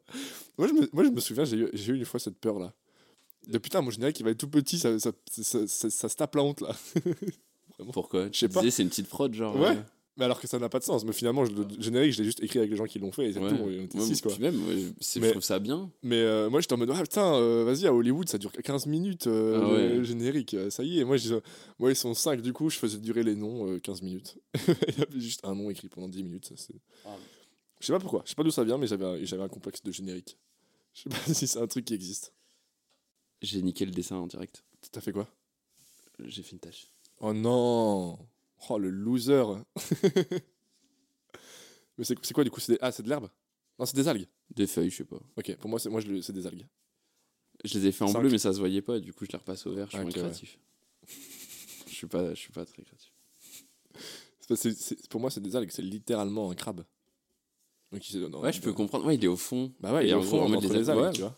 Moi, je me, moi, je me souviens, j'ai eu, j'ai eu une fois cette peur-là. De putain, mon générique, il va être tout petit, ça, ça, ça, ça- ça se tape la honte, là. Pourquoi? Je sais pas. c'est une petite fraude, genre... Ouais. euh, Mais alors que ça n'a pas de sens. Mais finalement, le générique, je l'ai juste écrit avec les gens qui l'ont fait et c'est ouais. tout. On était Ouais, six, quoi. même, ouais, je- Mais- trouve ça bien. Mais euh, moi, j'étais en mode, ah putain, euh, vas-y, à Hollywood, ça dure 15 minutes, euh, Ah le générique, euh, ça y est. Moi, je moi, ils sont 5, du coup, je faisais durer les noms euh, 15 minutes. Il y avait juste un nom écrit pendant 10 minutes. ça, Ah. Je sais pas pourquoi, je sais pas d'où ça vient, mais j'avais un, j'avais un complexe de générique. Je sais pas si c'est un truc qui existe. J'ai niqué le dessin en direct. T'as fait quoi? J'ai fait une tâche. Oh non Oh, le loser Mais c'est quoi, du coup des... Ah, c'est de l'herbe? Non, c'est des algues. Des feuilles, je sais pas. Ok, pour moi, c'est moi, c'est des algues. Je les ai fait en bleu, mais ça se voyait pas. Du coup, je les repasse au vert. Je suis moins ok, ouais. créatif. je suis pas, je suis pas très créatif. Pour moi, c'est des algues, c'est littéralement un crabe. Donc, il- non, Ouais, je peux comprendre. Ouais, il est au fond. Bah ouais, il est au fond, en mode les algues, ouais. tu vois.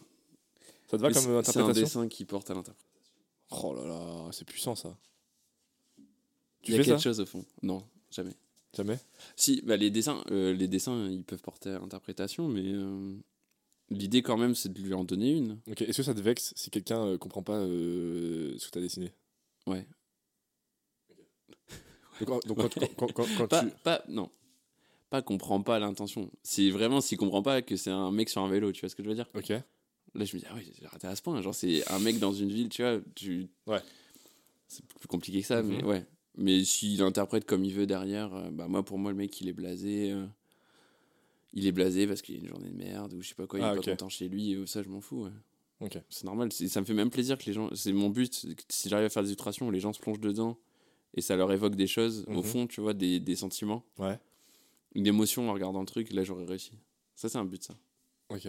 Ça te va Mais comme c'est- C'est un interprétation? dessin qui porte à l'interprétation. Oh là là, c'est puissant ça. Tu Il y a fais quelque ça chose au fond. Non, jamais. Jamais Si, bah, les dessins, euh, les dessins, ils peuvent porter à interprétation, mais euh, l'idée quand même, c'est de lui en donner une. Ok, est-ce que ça te vexe si quelqu'un euh, comprend pas euh, ce que t'as dessiné? Ouais. Donc, quand, quand, quand, quand- quand Pas, tu. pas, non. Pas comprend pas l'intention. C'est vraiment s'il comprend pas que c'est un mec sur un vélo, tu vois ce que je veux dire? Ok. Là, je me dis, ah oui, j'ai raté à ce point. Genre, c'est un mec dans une ville, tu vois. Tu... Ouais. C'est plus compliqué que ça, mais Mhm. ouais. Mais s'il interprète comme il veut derrière, euh, bah, moi, pour moi, le mec, il est blasé. euh, il est blasé parce qu'il a une journée de merde ou je sais pas quoi, il Ah, est ok. pas content chez lui. Et ça, je m'en fous. ouais. C'est normal. Ça me fait même plaisir que les gens. C'est mon but. Si j'arrive à faire des illustrations où les gens se plongent dedans et ça leur évoque des choses, au Mhm. fond, tu vois, des, des sentiments, Ouais. une émotion en regardant le truc, là, j'aurais réussi. Ça, c'est un but, ça. Ok.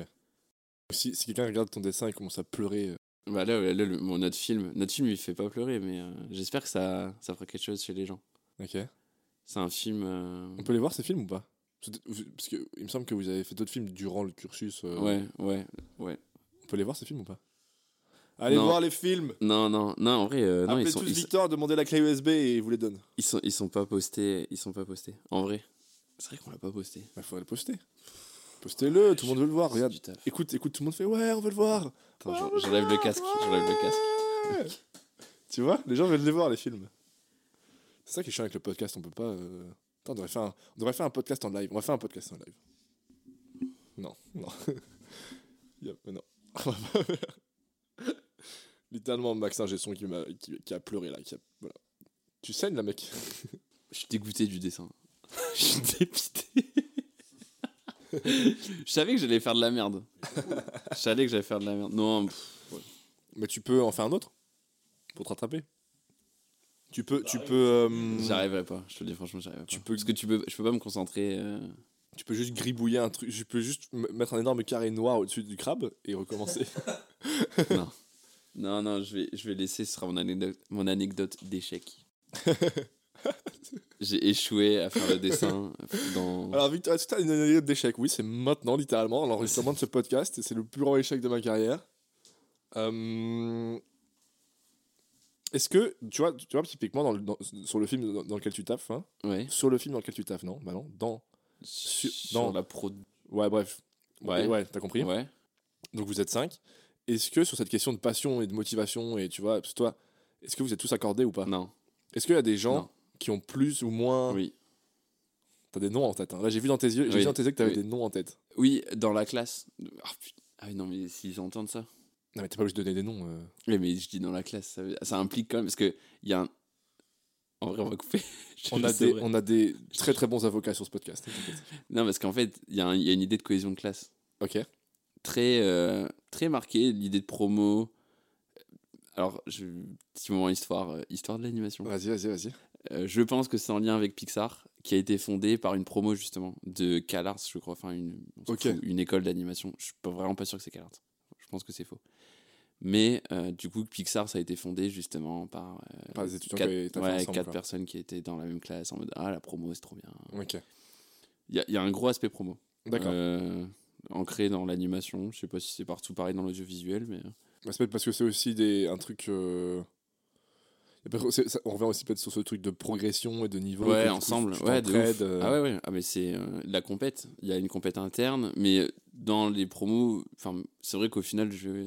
Si, si quelqu'un regarde ton dessin et commence à pleurer. Bah là, là, le- notre film, notre film, il fait pas pleurer, mais euh, j'espère que ça, ça fera quelque chose chez les gens. Ok. C'est un film. euh, On peut les voir ces films ou pas? Parce que- il me semble que vous avez fait d'autres films durant le cursus. euh, Ouais, ouais, ouais. On peut les voir ces films ou pas? Allez Non. voir les films Non, non, non, en vrai, non, Appelez ils sont, tous ils, Victor, demandez la clé USB et il vous les donne. ils sont, ils sont pas postés, ils sont pas postés. En vrai, c'est vrai qu'on l'a pas posté. Il faudrait le poster. Postez-le, tout le monde veut le voir. Regarde. Écoute, écoute, tout le monde fait ouais, on veut le voir. Attends, Ouais, on veut j'enlève le casque, ouais. j'enlève le casque. Tu vois, les gens veulent les voir les films. C'est ça qui est chiant avec le podcast, on peut pas. euh, Attends, on devrait, faire un... on devrait faire un podcast en live. On va faire un podcast en live. Non, non. Non. On va pas faire. Littéralement, Maxin Gesson qui, m'a- qui, qui a pleuré là. Qui a... voilà. Tu saignes là, mec Je suis dégoûté du dessin. Je suis dépité. Je savais que j'allais faire de la merde. Je savais que j'allais faire de la merde. Non, pff, Mais tu peux en faire un autre Pour te rattraper Tu peux. Tu peux, euh, j'y arriverai pas. Je te le dis franchement, j'y arriverai pas. Tu peux- Parce que tu peux, je peux pas me concentrer. euh, tu peux juste gribouiller un truc. Je peux juste mettre un énorme carré noir au-dessus du crabe et recommencer. non. Non, non, je vais, je vais laisser, ce sera mon anecdote, mon anecdote d'échec. J'ai échoué à faire le dessin dans... Alors, Victor, tu as une anecdote d'échec? Oui, c'est maintenant, littéralement, l'enregistrement de ce podcast, et c'est le plus grand échec de ma carrière. Euh, Est-ce que, tu vois, tu vois typiquement dans le- dans- sur le film dans, lequel tu taffes, hein, Ouais. sur le film dans lequel tu taffes, non? Bah non, dans. Sur, dans- la pro. Ouais, bref. Ouais. Ouais, t'as compris? Ouais. Donc vous êtes cinq. Est-ce que sur cette question de passion et de motivation, et tu vois, parce que toi, est-ce que vous êtes tous accordés ou pas? Non. Est-ce qu'il y a des gens Non. Qui ont plus ou moins. Oui. T'as des noms en tête. hein. Là, j'ai vu dans tes yeux, j'ai vu dans tes yeux que t'avais Oui. des noms en tête. Oui, dans la classe. Ah, putain. Ah non, mais s'ils entendent ça. Non, mais t'es pas obligé de donner des noms. euh. Oui, mais je dis dans la classe, ça, implique quand même, parce qu'il y a un... En vrai, on va couper. On, a des, on a des très très bons avocats sur ce podcast. Non, parce qu'en fait, il y, y a une idée de cohésion de classe Ok. très, euh, très marquée, l'idée de promo. Alors, je... petit moment histoire, euh, histoire de l'animation. Vas-y, vas-y, vas-y. Euh, je pense que c'est en lien avec Pixar, qui a été fondé par une promo justement de CalArts, je crois, enfin une, fout, une école d'animation. Je suis pas- vraiment pas sûr que c'est CalArts. Je pense que c'est faux. Mais euh, du coup, Pixar, ça a été fondé justement par, euh, Par des étudiants quatre, ouais, ensemble, quatre personnes qui étaient dans la même classe en mode Ah, la promo, c'est trop bien. Il y a, il y a un gros aspect promo. D'accord. Ancré dans l'animation. Je sais pas si c'est partout pareil dans l'audiovisuel, mais. Parce que c'est aussi des, un truc. euh, et peut-être- c'est- ça- on revient aussi peut-être sur ce truc de progression et de niveau. Ouais, coup, ensemble. Ouais, de euh, Ah ouais, ouais. Ah, mais c'est euh, la compète. Il y a une compète interne, mais dans les promos, enfin, c'est vrai qu'au final, je vais,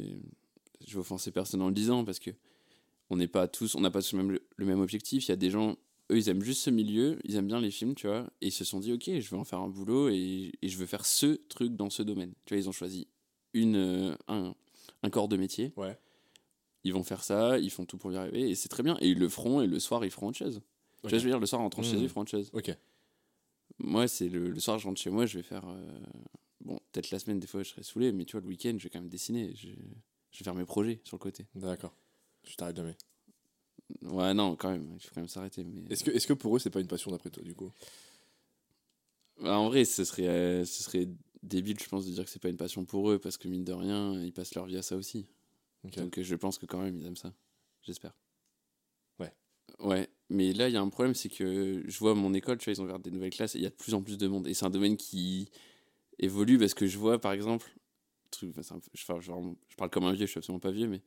je vais offenser personne en le disant parce que on n'est pas tous, on n'a pas tous le même, le même objectif. Il y a des gens, eux, ils aiment juste ce milieu, ils aiment bien les films, tu vois, et ils se sont dit, ok, je vais en faire un boulot et, et je veux faire ce truc dans ce domaine. Tu vois, ils ont choisi une, euh, un, un corps de métier. Ouais. Ils vont faire ça, ils font tout pour y arriver, et c'est très bien. Et ils le feront, et le soir, ils feront autre chose. Tu Ok. vois, je veux dire, le soir, en rentrant chez Mhm. eux, ils feront autre chose. Ok. Moi, c'est le, le soir, je rentre chez moi, je vais faire. euh, Bon, peut-être la semaine, des fois, je serai saoulé, mais tu vois, le week-end, je vais quand même dessiner. Je, je vais faire mes projets sur le côté. D'accord. Je t'arrête jamais. Ouais, non, quand même, il faut quand même s'arrêter. Mais... Est-ce que, est-ce que pour eux, c'est pas une passion d'après toi, du coup? Bah, en vrai, ce serait, euh, ce serait débile, je pense, de dire que c'est pas une passion pour eux, parce que mine de rien, ils passent leur vie à ça aussi. Donc, euh, je pense que quand même, ils aiment ça. J'espère. Ouais. Ouais, mais là, il y a un problème, c'est que je vois mon école, tu vois, ils ont ouvert des nouvelles classes et il y a de plus en plus de monde. Et c'est un domaine qui évolue parce que je vois, par exemple, truc, enfin, je, parle comme un vieux, je suis absolument pas vieux, mais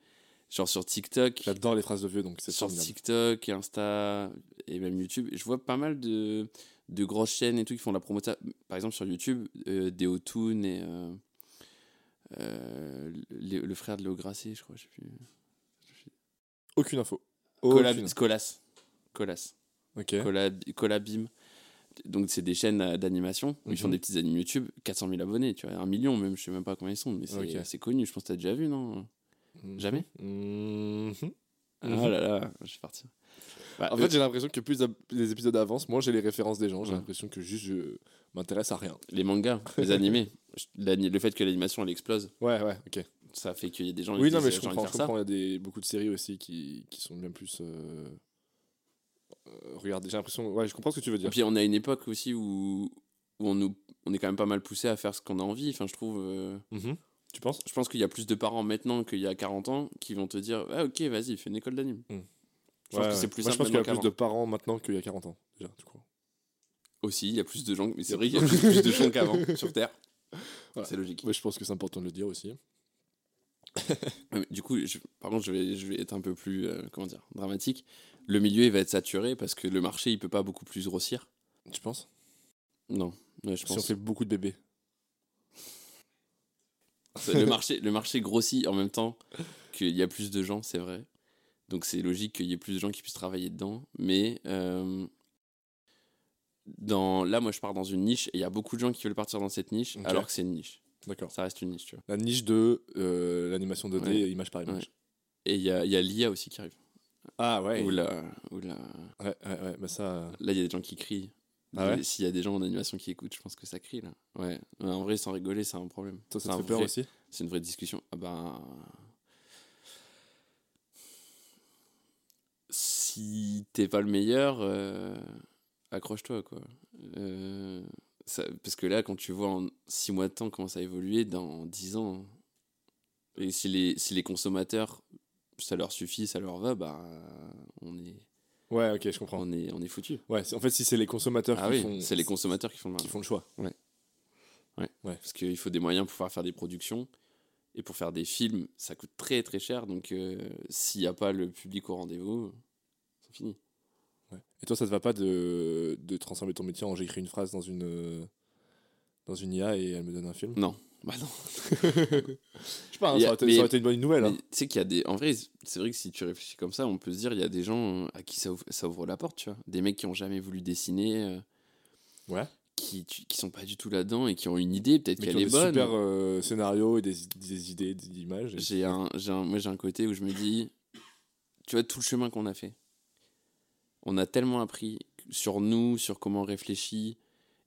genre sur TikTok, J'adore les phrases de vieux, donc c'est sur formidable. TikTok, et Insta et même YouTube, je vois pas mal de, de grosses chaînes et tout qui font de la promo de ça. Par exemple, sur YouTube, euh, Deotoon et euh, euh, le, le frère de Léo Grasset, je crois, je sais plus. Aucune info. Aucune. Colas. Colas. Ok. Collab, Collabim. Donc, c'est des chaînes euh, d'animation. où Ils font Mhm. des petits animes YouTube. 400 000 abonnés, tu vois. Un million, même. Je sais même pas combien ils sont. Mais c'est connu. Je pense que t'as déjà vu, non? Jamais? Mhm. Ah Mhm. là là, je vais partir. Bah, En fait, j'ai l'impression que plus les épisodes avancent, moi j'ai les références des gens. J'ai Ouais. l'impression que juste je m'intéresse à rien. les mangas, les animés. Le fait que l'animation elle explose, Ouais, ouais, ok. ça fait qu'il y a des gens Oui, qui non, mais je comprends. Je comprends. Il y a des, beaucoup de séries aussi qui, qui sont bien plus. Euh... euh, regarde, j'ai l'impression. Ouais, je comprends ce que tu veux Et dire. puis on a une époque aussi où, où on, nous, on est quand même pas mal poussé à faire ce qu'on a envie. Enfin, je trouve. euh, Mhm. Tu penses? Je pense qu'il y a plus de parents maintenant qu'il y a 40 ans qui vont te dire Ah, ok, vas-y, fais une école d'anime. Hmm. Je pense que c'est plus Moi, je simple pense qu'il y a plus de parents maintenant qu'il y a 40 ans, déjà, tu crois. Aussi, il y a plus de gens. Mais c'est vrai qu'il y a plus, plus de gens qu'avant sur Terre. Voilà. C'est logique. Ouais, je pense que c'est important de le dire aussi. Du coup, je- par contre, je vais, je vais être un peu plus euh, comment dire, dramatique. Le milieu, il va être saturé parce que le marché, il peut pas beaucoup plus grossir. Tu penses? Non, ouais, je Si on pense. fait beaucoup de bébés. le, marché, le marché grossit en même temps qu'il y a plus de gens, c'est vrai. Donc c'est logique qu'il y ait plus de gens qui puissent travailler dedans. Mais euh, dans, là, moi, je pars dans une niche et il y a beaucoup de gens qui veulent partir dans cette niche alors que c'est une niche. D'accord. Ça reste une niche, tu vois. La niche de euh, l'animation 2D, Ouais. image par image. Et il y a, y a l'IA aussi qui arrive. Ah ouais. Ou la, ou la- Ouais, ouais, ouais, mais ça. euh, Là, il y a des gens qui crient. Ah ouais? S'il y a des gens en animation qui écoutent, je pense que ça crie là. Ouais. En vrai, sans rigoler, c'est un problème. Toi, ça te fait peur aussi? C'est une vraie discussion. Ah ben. Si t'es pas le meilleur, euh, accroche-toi, quoi. Euh, ça- parce que là, quand tu vois en 6 mois de temps comment ça a évolué, dans 10 ans, et si les, si les consommateurs, ça leur suffit, ça leur va, bah, on est, Ouais, ok, je comprends. on est, on est foutu. Ouais, en fait, si c'est les consommateurs Ah qui, oui, font, c'est les consommateurs qui font le qui marché. font le choix. Parce qu'il faut des moyens pour pouvoir faire des productions. Et pour faire des films, ça coûte très très cher. Donc euh, s'il n'y a pas le public au rendez-vous, c'est fini. Ouais. Et toi, ça te va pas de, de transformer ton métier en j'écris une phrase dans une, euh, dans une IA et elle me donne un film? Non. Bah non. Je sais pas, hein, ça, a- aurait été, mais- ça aurait été une bonne nouvelle. Hein. Tu sais qu'il y a des. En vrai, c'est vrai que si tu réfléchis comme ça, on peut se dire il y a des gens à qui ça ouvre, ça ouvre la porte, tu vois. Des mecs qui ont jamais voulu dessiner, euh, Ouais. qui, tu- qui sont pas du tout là-dedans et qui ont une idée, peut-être qu'elle est des bonne. super euh, scénarios et des, des idées, des images. et- J'ai un, j'ai un- moi, j'ai un côté où je me dis, tu vois, tout le chemin qu'on a fait, on a tellement appris sur nous, sur comment on réfléchit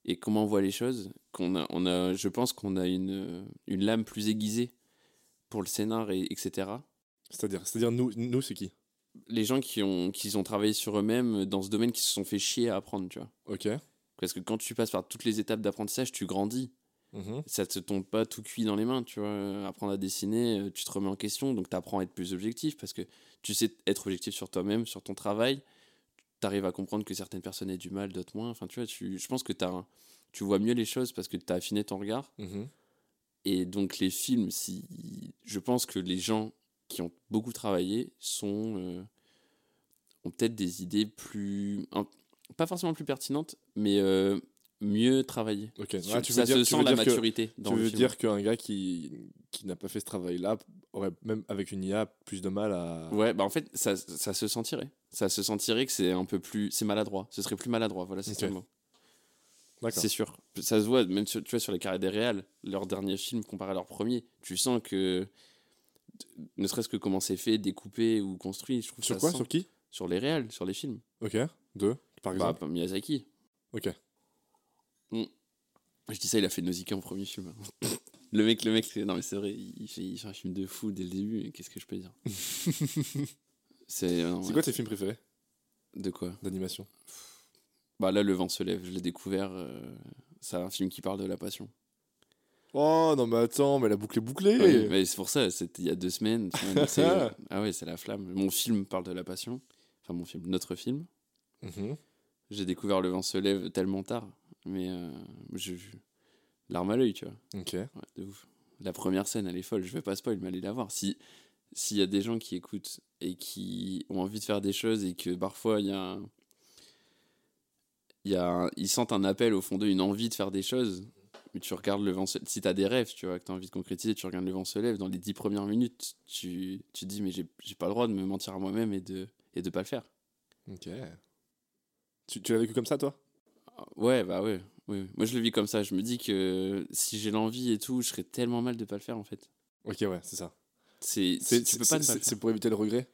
et comment on voit les choses, qu'on a, on a, je pense qu'on a une, une lame plus aiguisée pour le scénar, et, etc. C'est-à-dire, c'est-à-dire nous, nous c'est qui? Les gens qui ont, qui ont travaillé sur eux-mêmes dans ce domaine, qui se sont fait chier à apprendre, tu vois. Ok. Parce que quand tu passes par toutes les étapes d'apprentissage, tu grandis. Mhm. ça te tombe pas tout cuit dans les mains, tu vois. Apprendre à dessiner, euh, tu te remets en question, donc tu apprends à être plus objectif parce que tu sais être objectif sur toi-même, sur ton travail. Tu arrives à comprendre que certaines personnes aient du mal, d'autres moins. Enfin, tu vois, tu, je pense que un- tu vois mieux les choses parce que tu as affiné ton regard. Mhm. Et donc, les films, si, je pense que les gens qui ont beaucoup travaillé sont, euh, ont peut-être des idées plus. un- pas forcément plus pertinentes, mais euh, mieux travaillées. Ok. Tu- Ah, tu ça veux dire, se tu sent veux la dire que- maturité dans Tu veux film. dire qu'un gars qui, qui n'a pas fait ce travail-là aurait, même avec une IA, plus de mal à. Ouais, bah en fait, ça, ça se sentirait. Ça se sentirait que c'est un peu plus. C'est maladroit. Ce serait plus maladroit, voilà, c'est Ok. ça le mot. D'accord. C'est sûr. Ça se voit, même sur, tu vois, sur les carrières des réals, leur dernier film comparé à leur premier, tu sens que. Ne serait-ce que comment c'est fait, découpé ou construit, je trouve Sur ça quoi sent. Sur qui? Sur les réals, sur les films. Ok. Deux, par Bah, exemple? Miyazaki. Ok. Je dis ça, il a fait Nausicaa en premier film. Le mec, le mec, c'est- non mais c'est vrai, il fait, il fait un film de fou dès le début, qu'est-ce que je peux dire C'est. ouais. quoi tes films préférés? De quoi? D'animation Bah là, Le vent se lève, je l'ai découvert. euh, c'est un film qui parle de la passion. Oh non, mais attends, mais la boucle est bouclée mais c'est pour ça, c'était il y a deux semaines. ah ouais, c'est la flamme. Mon film parle de la passion. Enfin, mon film, notre film. Mhm. J'ai découvert Le vent se lève tellement tard. Mais euh, je. Larme à l'œil, tu vois. Ok. Ouais, de ouf. La première scène, elle est folle. Je vais pas spoil, mais allez la voir. Si s'il y a des gens qui écoutent et qui ont envie de faire des choses et que parfois il y a, un- il y a un- ils sentent un appel au fond d'eux, une envie de faire des choses. Mais tu regardes le vent se Si tu as des rêves, tu vois, que tu as envie de concrétiser, tu regardes le vent se lève. Dans les dix premières minutes, tu, tu te dis, mais j'ai j'ai pas le droit de me mentir à moi-même et de, et de pas le faire. Ok. Tu, tu l'as vécu comme ça, toi? Ah, Ouais, bah ouais. Ouais. Moi, je le vis comme ça. Je me dis que si j'ai l'envie et tout, je serais tellement mal de pas le faire en fait. Ok, ouais, c'est ça. C'est, tu peux pas ne pour éviter le regret?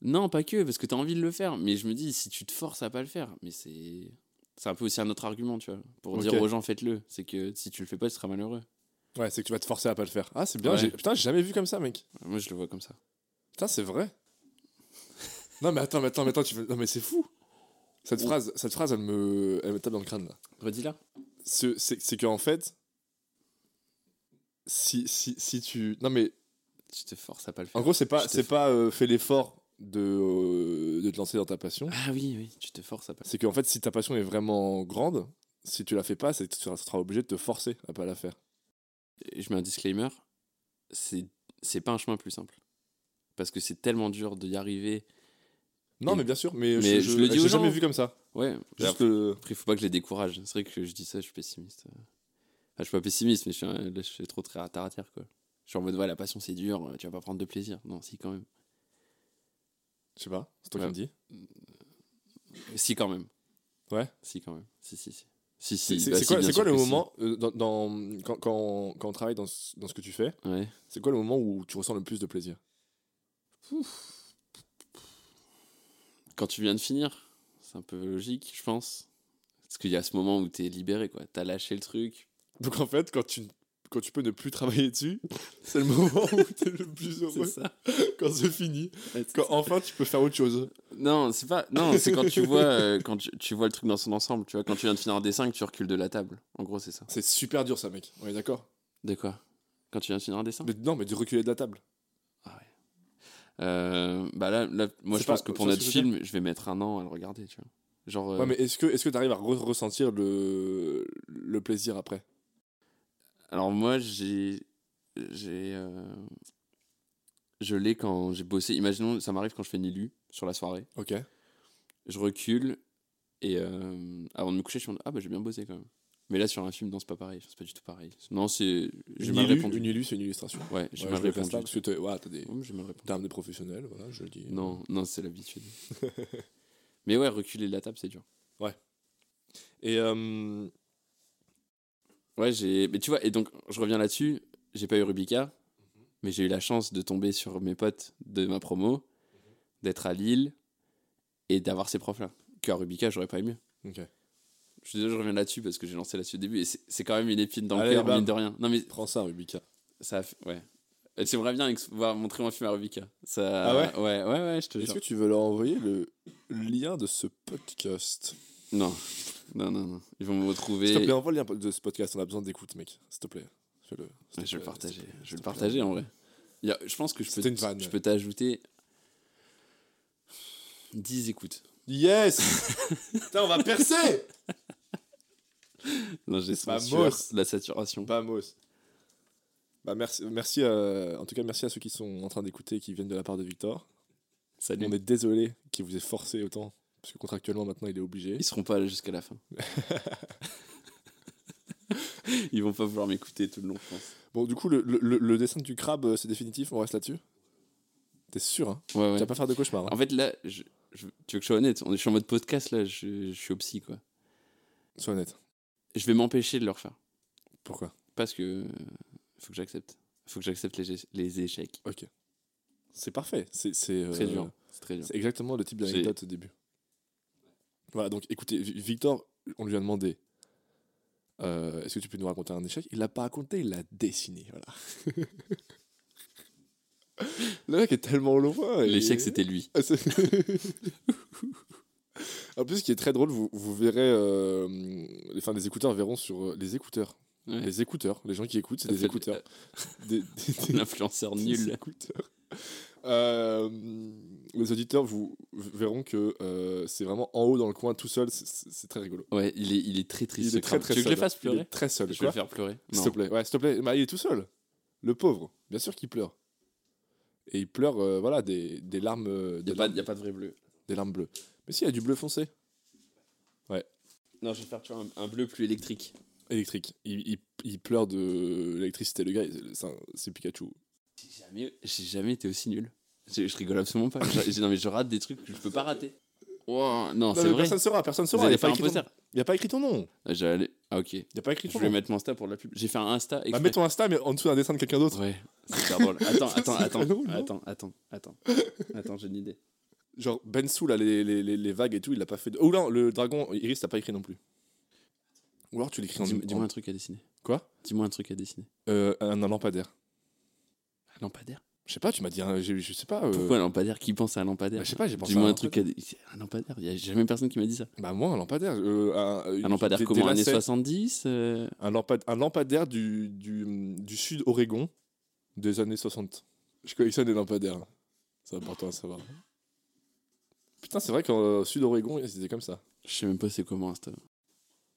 Non, pas que, parce que tu as envie de le faire. Mais je me dis, si tu te forces à pas le faire, mais c'est. C'est un peu aussi un autre argument, tu vois. Pour dire aux gens, faites-le. C'est que si tu le fais pas, tu seras malheureux. Ouais, c'est que tu vas te forcer à pas le faire. Ah, c'est bien. Ouais. Putain, j'ai jamais vu comme ça, mec. Moi, je le vois comme ça. Putain, c'est vrai. non, mais attends, mais attends, mais attends, tu veux- Non, mais c'est fou. Cette phrase, cette phrase, elle me, elle me tape dans le crâne, là. Redis-la. Ce- C'est c'est qu'en fait, si, si, si tu. Non, mais Tu te forces à pas le faire. en gros, c'est pas, c'est pas euh, fais l'effort de, euh, de te lancer dans ta passion. Ah oui, oui, tu te forces à pas le C'est qu'en fait, si ta passion est vraiment grande, si tu la fais pas, c'est que tu seras, obligé de te forcer à pas la faire. faire. Je mets un disclaimer. C'est pas un chemin plus simple. Parce que c'est tellement dur d'y arriver. Non, Et- mais bien sûr, mais, Mais je, je le dis j'ai jamais vu comme ça. Ouais. Juste Après, que- après, faut pas que je les décourage. C'est vrai que je dis ça, je suis pessimiste. Enfin, je suis pas pessimiste, mais je suis, un- là, je suis trop très à terre à terre, quoi. Je suis en mode, ouais, la passion, c'est dur, tu vas pas prendre de plaisir. Non, si, quand même. Je sais pas, c'est toi Ouais. qui me dis. Si, quand même. Ouais. Si, quand même. Si, si, si. Si, C'est si. c'est- bah, si, quoi, le moment, euh, dans, dans- quand, quand, quand on travaille dans ce, dans ce que tu fais, Ouais. c'est quoi le moment où tu ressens le plus de plaisir? Quand tu viens de finir, c'est un peu logique, je pense. Parce qu'il y a ce moment où t'es libéré, quoi. T'as lâché le truc. Donc en fait, quand tu, quand tu peux ne plus travailler dessus, c'est le moment où tu es le plus heureux C'est ça. quand c'est fini. Ouais, Quand enfin tu peux faire autre chose. Non, c'est pas. Non, c'est quand tu vois, euh, quand tu, tu vois le truc dans son ensemble. Tu vois, quand tu viens de finir un dessin, que tu recules de la table. En gros, c'est ça. C'est super dur ça, mec. On est d'accord? De quoi? Quand tu viens de finir un dessin? Mais Non, mais de reculer de la table. Euh, bah là, là moi, je pense que pour notre film, je vais mettre un an à le regarder. Tu vois. Genre. euh, mais est-ce que est-ce que tu arrives à re- ressentir le, le plaisir après? Alors moi, j'ai j'ai. euh, Je l'ai quand j'ai bossé. Imaginons, ça m'arrive quand je fais une élu sur la soirée. Ok. Je recule et avant de me coucher, je me dis Ah, bah j'ai bien bossé quand même. Mais là, sur un film, non, c'est pas pareil. C'est pas du tout pareil. Non, c'est. J'ai Une mal répondu. une illu, c'est une illustration. Ouais, j'ai Ouais, mal répondu. parce que t'as ouais, t'as des Ouais, j'ai mal répondu. termes de professionnels, voilà, je le dis. Non, non, c'est l'habitude. Mais ouais, reculer de la table, c'est dur. Et euh, Ouais, j'ai. Mais tu vois, et donc, je reviens là-dessus. J'ai pas eu Rubica, Mhm. mais j'ai eu la chance de tomber sur mes potes de ma promo, d'être à Lille et d'avoir ces profs-là. Qu'à Rubica, j'aurais pas eu mieux. ok. Je suis désolé, je reviens là-dessus parce que j'ai lancé là-dessus au début et c'est quand même une épine dans le Allez, cœur, bam. mine de rien. Non, mais Prends ça, Rubika. ça a fait. Ouais. J'aimerais bien voir montrer mon film à Rubica. Ça... Ah ouais Ouais, ouais, ouais, je te Est-ce jure. que tu veux leur envoyer le lien de ce podcast? Non. Non, non, non. Ils vont me retrouver. S'il te plaît, envoie le lien de ce podcast. On a besoin d'écoute, mec. S'il te plaît. Fais-le. Ouais, je vais le partager. Je vais le partager en vrai. Il y a- je pense que je peux, je peux t'ajouter 10 écoutes. Yes Putain, on va percer Non, j'ai Vamos. sûr la saturation. Vamos. Bah merci, merci euh, en tout cas merci à ceux qui sont en train d'écouter qui viennent de la part de Victor. Salut. On est désolé qu'il vous ait forcé autant parce que contractuellement maintenant il est obligé. Ils seront pas là jusqu'à la fin. Ils vont pas vouloir m'écouter tout le long, je pense. Bon du coup le, le- le- le dessin du crabe euh, c'est définitif, on reste là-dessus? T'es sûr hein? Ouais, Tu ouais. vas pas faire de cauchemar. hein En fait, là, je, je- tu veux que je sois honnête? On est je suis en mode podcast, là, je, je suis au psy, quoi. Sois honnête. Je vais m'empêcher de le refaire. Pourquoi? Parce que faut que j'accepte. Faut que j'accepte les, les échecs. Ok. C'est parfait. C'est euh, dur. C'est très dur. C'est exactement le type d'anecdote au début. Voilà, donc écoutez, Vi- Victor, on lui a demandé euh, est-ce que tu peux nous raconter un échec? Il l'a pas raconté, il l'a dessiné. Voilà. le mec est tellement loin. et- L'échec, c'était lui. En plus, ce qui est très drôle, vous, vous verrez, euh, les, enfin, les écouteurs verront sur euh, les écouteurs. Ouais. Les écouteurs, les gens qui écoutent, c'est des écouteurs. Des- des- des- des nul. écouteurs. Euh, les auditeurs vous verront que euh, c'est vraiment en haut dans le coin tout seul, c'est- très rigolo. Ouais, il est, il est très triste. Il est très très Tu veux que je le fasse Il pleurer est très seul. Je vais le faire pleurer. S'il te plaît, ouais, s'il te plaît. Bah, il est tout seul. Le pauvre, bien sûr qu'il pleure. Et il pleure, euh, voilà, des, des larmes, euh, Il n'y a, a pas de vrai bleu. des larmes bleues. Mais si, il y a du bleu foncé, Non, je vais faire tu vois, un, un bleu plus électrique. électrique. Il, il- il pleure de l'électricité. Le gars, c'est Pikachu. J'ai jamais, j'ai jamais été aussi nul. Je, je rigole absolument pas. Je, je- non, mais je rate des trucs que je peux pas rater. Wow, non, Non, c'est vrai. Personne ne saura, personne saura. Il n'y a, pas écrit ton- poster. il y a pas écrit ton nom. Ah, j'allais- Ah, ok. Il n'y a pas écrit Je ton vais nom. mettre mon Insta pour la pub. J'ai fait un Insta Bah, mets ton Insta, mais en dessous d'un dessin de quelqu'un d'autre. Ouais, c'est super drôle. Attends, attends, attends, non attends, attends, attends, attends, j'ai une idée. Genre Bensu, là, les, les, vagues et tout, il l'a pas fait. de- Oh là, le dragon Iris, t'as pas écrit non plus. Ou alors tu l'écris en. Dis- en- Dis-moi un truc à dessiner. Quoi? Dis-moi un truc à dessiner. Euh, un, un lampadaire. Un lampadaire? Je sais pas, tu m'as dit, un- je, je sais pas. euh, Pourquoi un lampadaire? Qui pense à un lampadaire? Bah, je sais pas, j'ai pensé Dis-moi un un truc à Un lampadaire Il y a jamais personne qui m'a dit ça. Bah, moi, un lampadaire. euh, un, Un lampadaire des- comment des Années lacets. 70 euh, un, lampad- un lampadaire du, du, du sud Oregon des années 60. Je collectionne des lampadaires. C'est important à savoir. Putain, c'est vrai qu'en sud Oregon, c'était comme ça. Je sais même pas c'est comment Insta.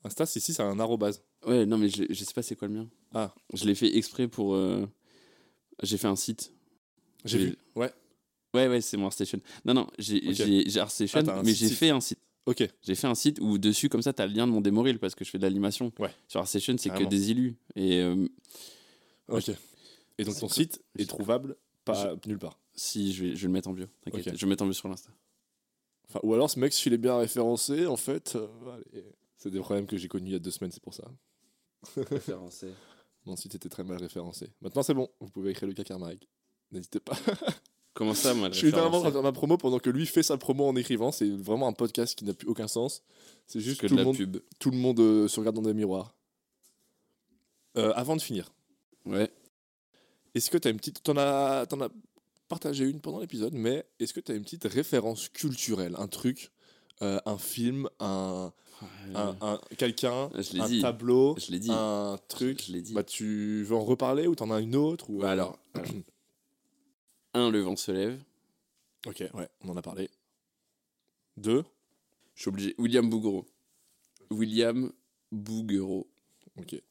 Insta, c'est ici, c'est un arrobase. Ouais, non, mais je, je sais pas c'est quoi le mien. Ah. Je l'ai fait exprès pour. euh, J'ai fait un site. J'ai vu. Ouais, Ouais, ouais, c'est mon ArtStation. Non, non, j'ai Ok. j'ai- j'ai ArtStation, Ah, mais j'ai fait un site. ok. J'ai fait un site où dessus, comme ça, t'as le lien de mon démoril parce que je fais de l'animation. Ouais. Sur ArtStation, c'est que des élus. Et euh, Ok. Et donc ton site est trouvable pas nulle part. si, je vais, je vais le mettre en bio. T'inquiète, je vais le mettre en bio sur l'Insta. Enfin, ou alors ce mec, s'il est bien référencé, en fait, euh, c'est des problèmes que j'ai connus il y a deux semaines, c'est pour ça. Référencé. Mon site était très mal référencé. Maintenant c'est bon, vous pouvez écrire Lucas Carmack. N'hésitez pas. Comment ça, le Je suis littéralement en train de référencé faire ma promo pendant que lui fait sa promo en écrivant. C'est vraiment un podcast qui n'a plus aucun sens. C'est juste que tout de le, la monde, pub. tout le monde euh, se regarde dans des miroirs. Euh, avant de finir, Ouais. est-ce que tu as une petite. T'en as, t'en as partagé une pendant l'épisode, mais est-ce que tu as une petite référence culturelle Un truc, euh, un film, un, un, un- quelqu'un, un dit. tableau, Je l'ai dit. un truc? Je l'ai dit. Bah, tu veux en reparler ou t'en as une autre ou... Bah alors, un, le vent se lève. Ok, ouais, on en a parlé. Deux. Je suis obligé. William Bouguereau. William Bouguereau. Ok.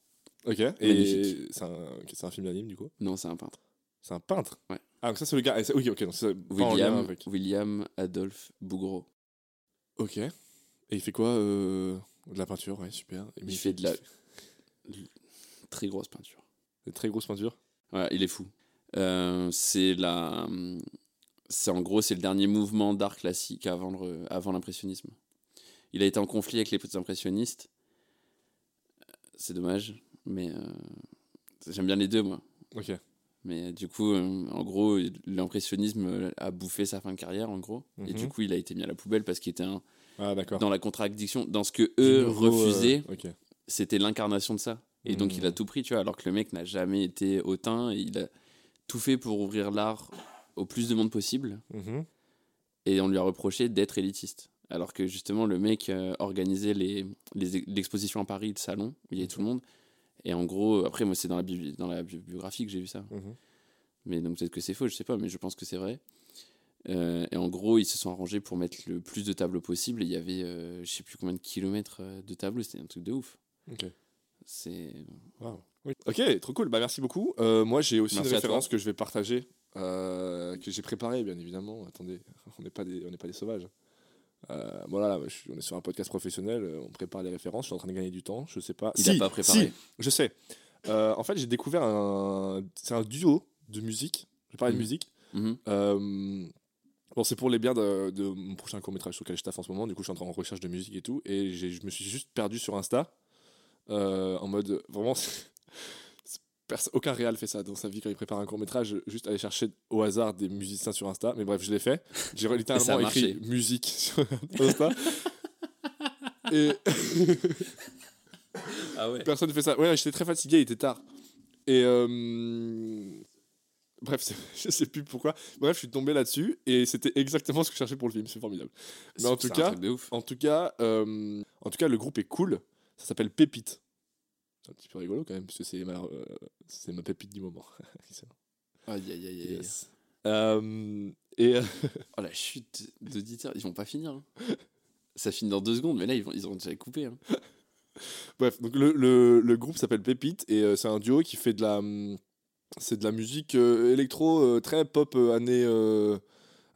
Ok. Et c'est un, un film d'anime du coup? Non, c'est un peintre. C'est un peintre? Ouais. Ah, donc ça, c'est le gars. Oui, ok, donc William, avec. William Adolphe Bougro. Ok. Et il fait quoi euh, De la peinture, ouais, super. Mais Il fait de la très grosse peinture. Des très grosses peintures? Ouais, il est fou. Euh, c'est la, c'est en gros c'est le dernier mouvement d'art classique avant le, avant l'impressionnisme. Il a été en conflit avec les impressionnistes. C'est dommage, mais euh, j'aime bien les deux moi. Ok. Mais du coup, euh, en gros, l'impressionnisme euh, a bouffé sa fin de carrière, en gros. Et Mhm. du coup, il a été mis à la poubelle parce qu'il était un- Ah, dans la contradiction, dans ce que eux nouveau, euh, refusaient, c'était l'incarnation de ça. Et donc, Mhm. il a tout pris, tu vois, alors que le mec n'a jamais été hautain et il a tout fait pour ouvrir l'art au plus de monde possible. Mhm. Et on lui a reproché d'être élitiste. Alors que justement, le mec euh, organisait les, les- l'exposition à Paris de salon, où il y avait tout le monde. Et en gros, après, moi, c'est dans la, bi- dans la bi- biographie que j'ai vu ça. Mhm. Mais donc peut-être que c'est faux, je sais pas, mais je pense que c'est vrai. Euh, et en gros, ils se sont arrangés pour mettre le plus de tableaux possible. Et il y avait, euh, je sais plus combien de kilomètres euh, de tableaux, c'était un truc de ouf. Ok. C'est. Wow. Oui. Ok, trop cool. Bah, merci beaucoup. Euh, moi, j'ai aussi Merci une référence que je vais partager, que j'ai préparée, bien évidemment. Attendez, on n'est pas des, on n'est pas des sauvages. Euh, voilà, là, je on est sur un podcast professionnel, euh, on prépare les références. Je suis en train de gagner du temps. Je sais pas. Il Si, a pas préparé. si, je sais. Euh, en fait, j'ai découvert un, c'est un duo de musique. Je vais parler de Mhm. musique. Mhm. Euh, bon, c'est pour les biens de, de mon prochain court métrage sur lequel je taffe en ce moment. Du coup, je suis en recherche de musique et tout. Et je me suis juste perdu sur Insta. euh, en mode. Vraiment. aucun réal fait ça dans sa vie quand il prépare un court métrage. Juste aller chercher au hasard des musiciens sur Insta. Mais bref, je l'ai fait. J'ai littéralement écrit musique sur Insta. et. Ah ouais. Personne ne fait ça. Ouais, j'étais très fatigué, il était tard. Et euh, bref, je sais plus pourquoi. Bref, je suis tombé là-dessus et c'était exactement ce que je cherchais pour le film. C'est formidable. Mais en tout cas-. En tout cas, euh, en tout cas, le groupe est cool. Ça s'appelle Pépite. Un petit peu rigolo quand même parce que c'est ma, euh, c'est ma pépite du moment. Aïe aïe aïe aïe. Yes. Euh, et euh, Oh la chute d'auditeurs, ils vont pas finir. hein. Ça finit dans deux secondes, mais là ils, vont, ils ont déjà coupé. hein. Bref, donc le, le, le groupe s'appelle Pépite et euh, c'est un duo qui fait de la, hum, c'est de la musique électro très pop années,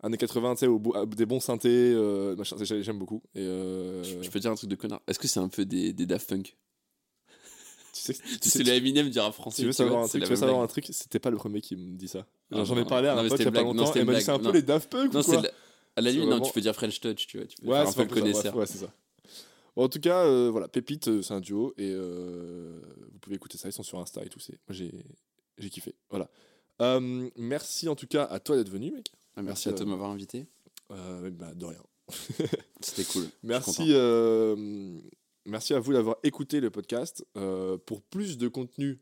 années 80, tu sais, au des bons synthés, machin, j'ai- j'aime beaucoup. Et Je, je peux dire un truc de connard. Est-ce que c'est un peu des, des Daft Punk? tu sais, tu sais- C'est le Eminem du rap français. tu veux savoir un truc, tu veux savoir un truc, c'était pas le premier qui me dit ça. J'en ai parlé à un pote il y c'était a pas une blague. Non, longtemps c'était et il une m'a dit c'est un peu les Daft Punk ou quoi à la limite, non, tu peux dire French Touch, tu vois. Tu peux Ouais, un c'est peu un le connaisseur. ouais, c'est ça. Bon, en tout cas, euh, voilà, Pépite, euh, c'est un duo et euh, vous pouvez écouter ça, ils sont sur Insta et tout. c'est- Moi, j'ai j'ai kiffé. Voilà. Merci en tout cas à toi d'être venu, mec. Ah, merci Merci, à toi de m'avoir invité. Bah, de rien. C'était cool. Merci, merci à vous d'avoir écouté le podcast. Euh, pour plus de contenu,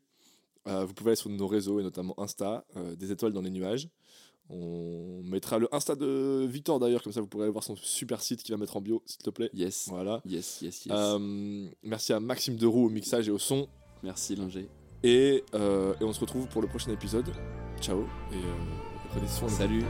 euh, vous pouvez aller sur nos réseaux et notamment Insta, euh, des étoiles dans les nuages. On mettra le Insta de Victor d'ailleurs, comme ça vous pourrez aller voir son super site qu'il va mettre en bio, s'il te plaît. Yes. Voilà. Yes, yes, yes. Merci à Maxime Deroux au mixage et au son. Merci Linger. Et, et on se retrouve pour le prochain épisode. Ciao et prenez soin. Salut.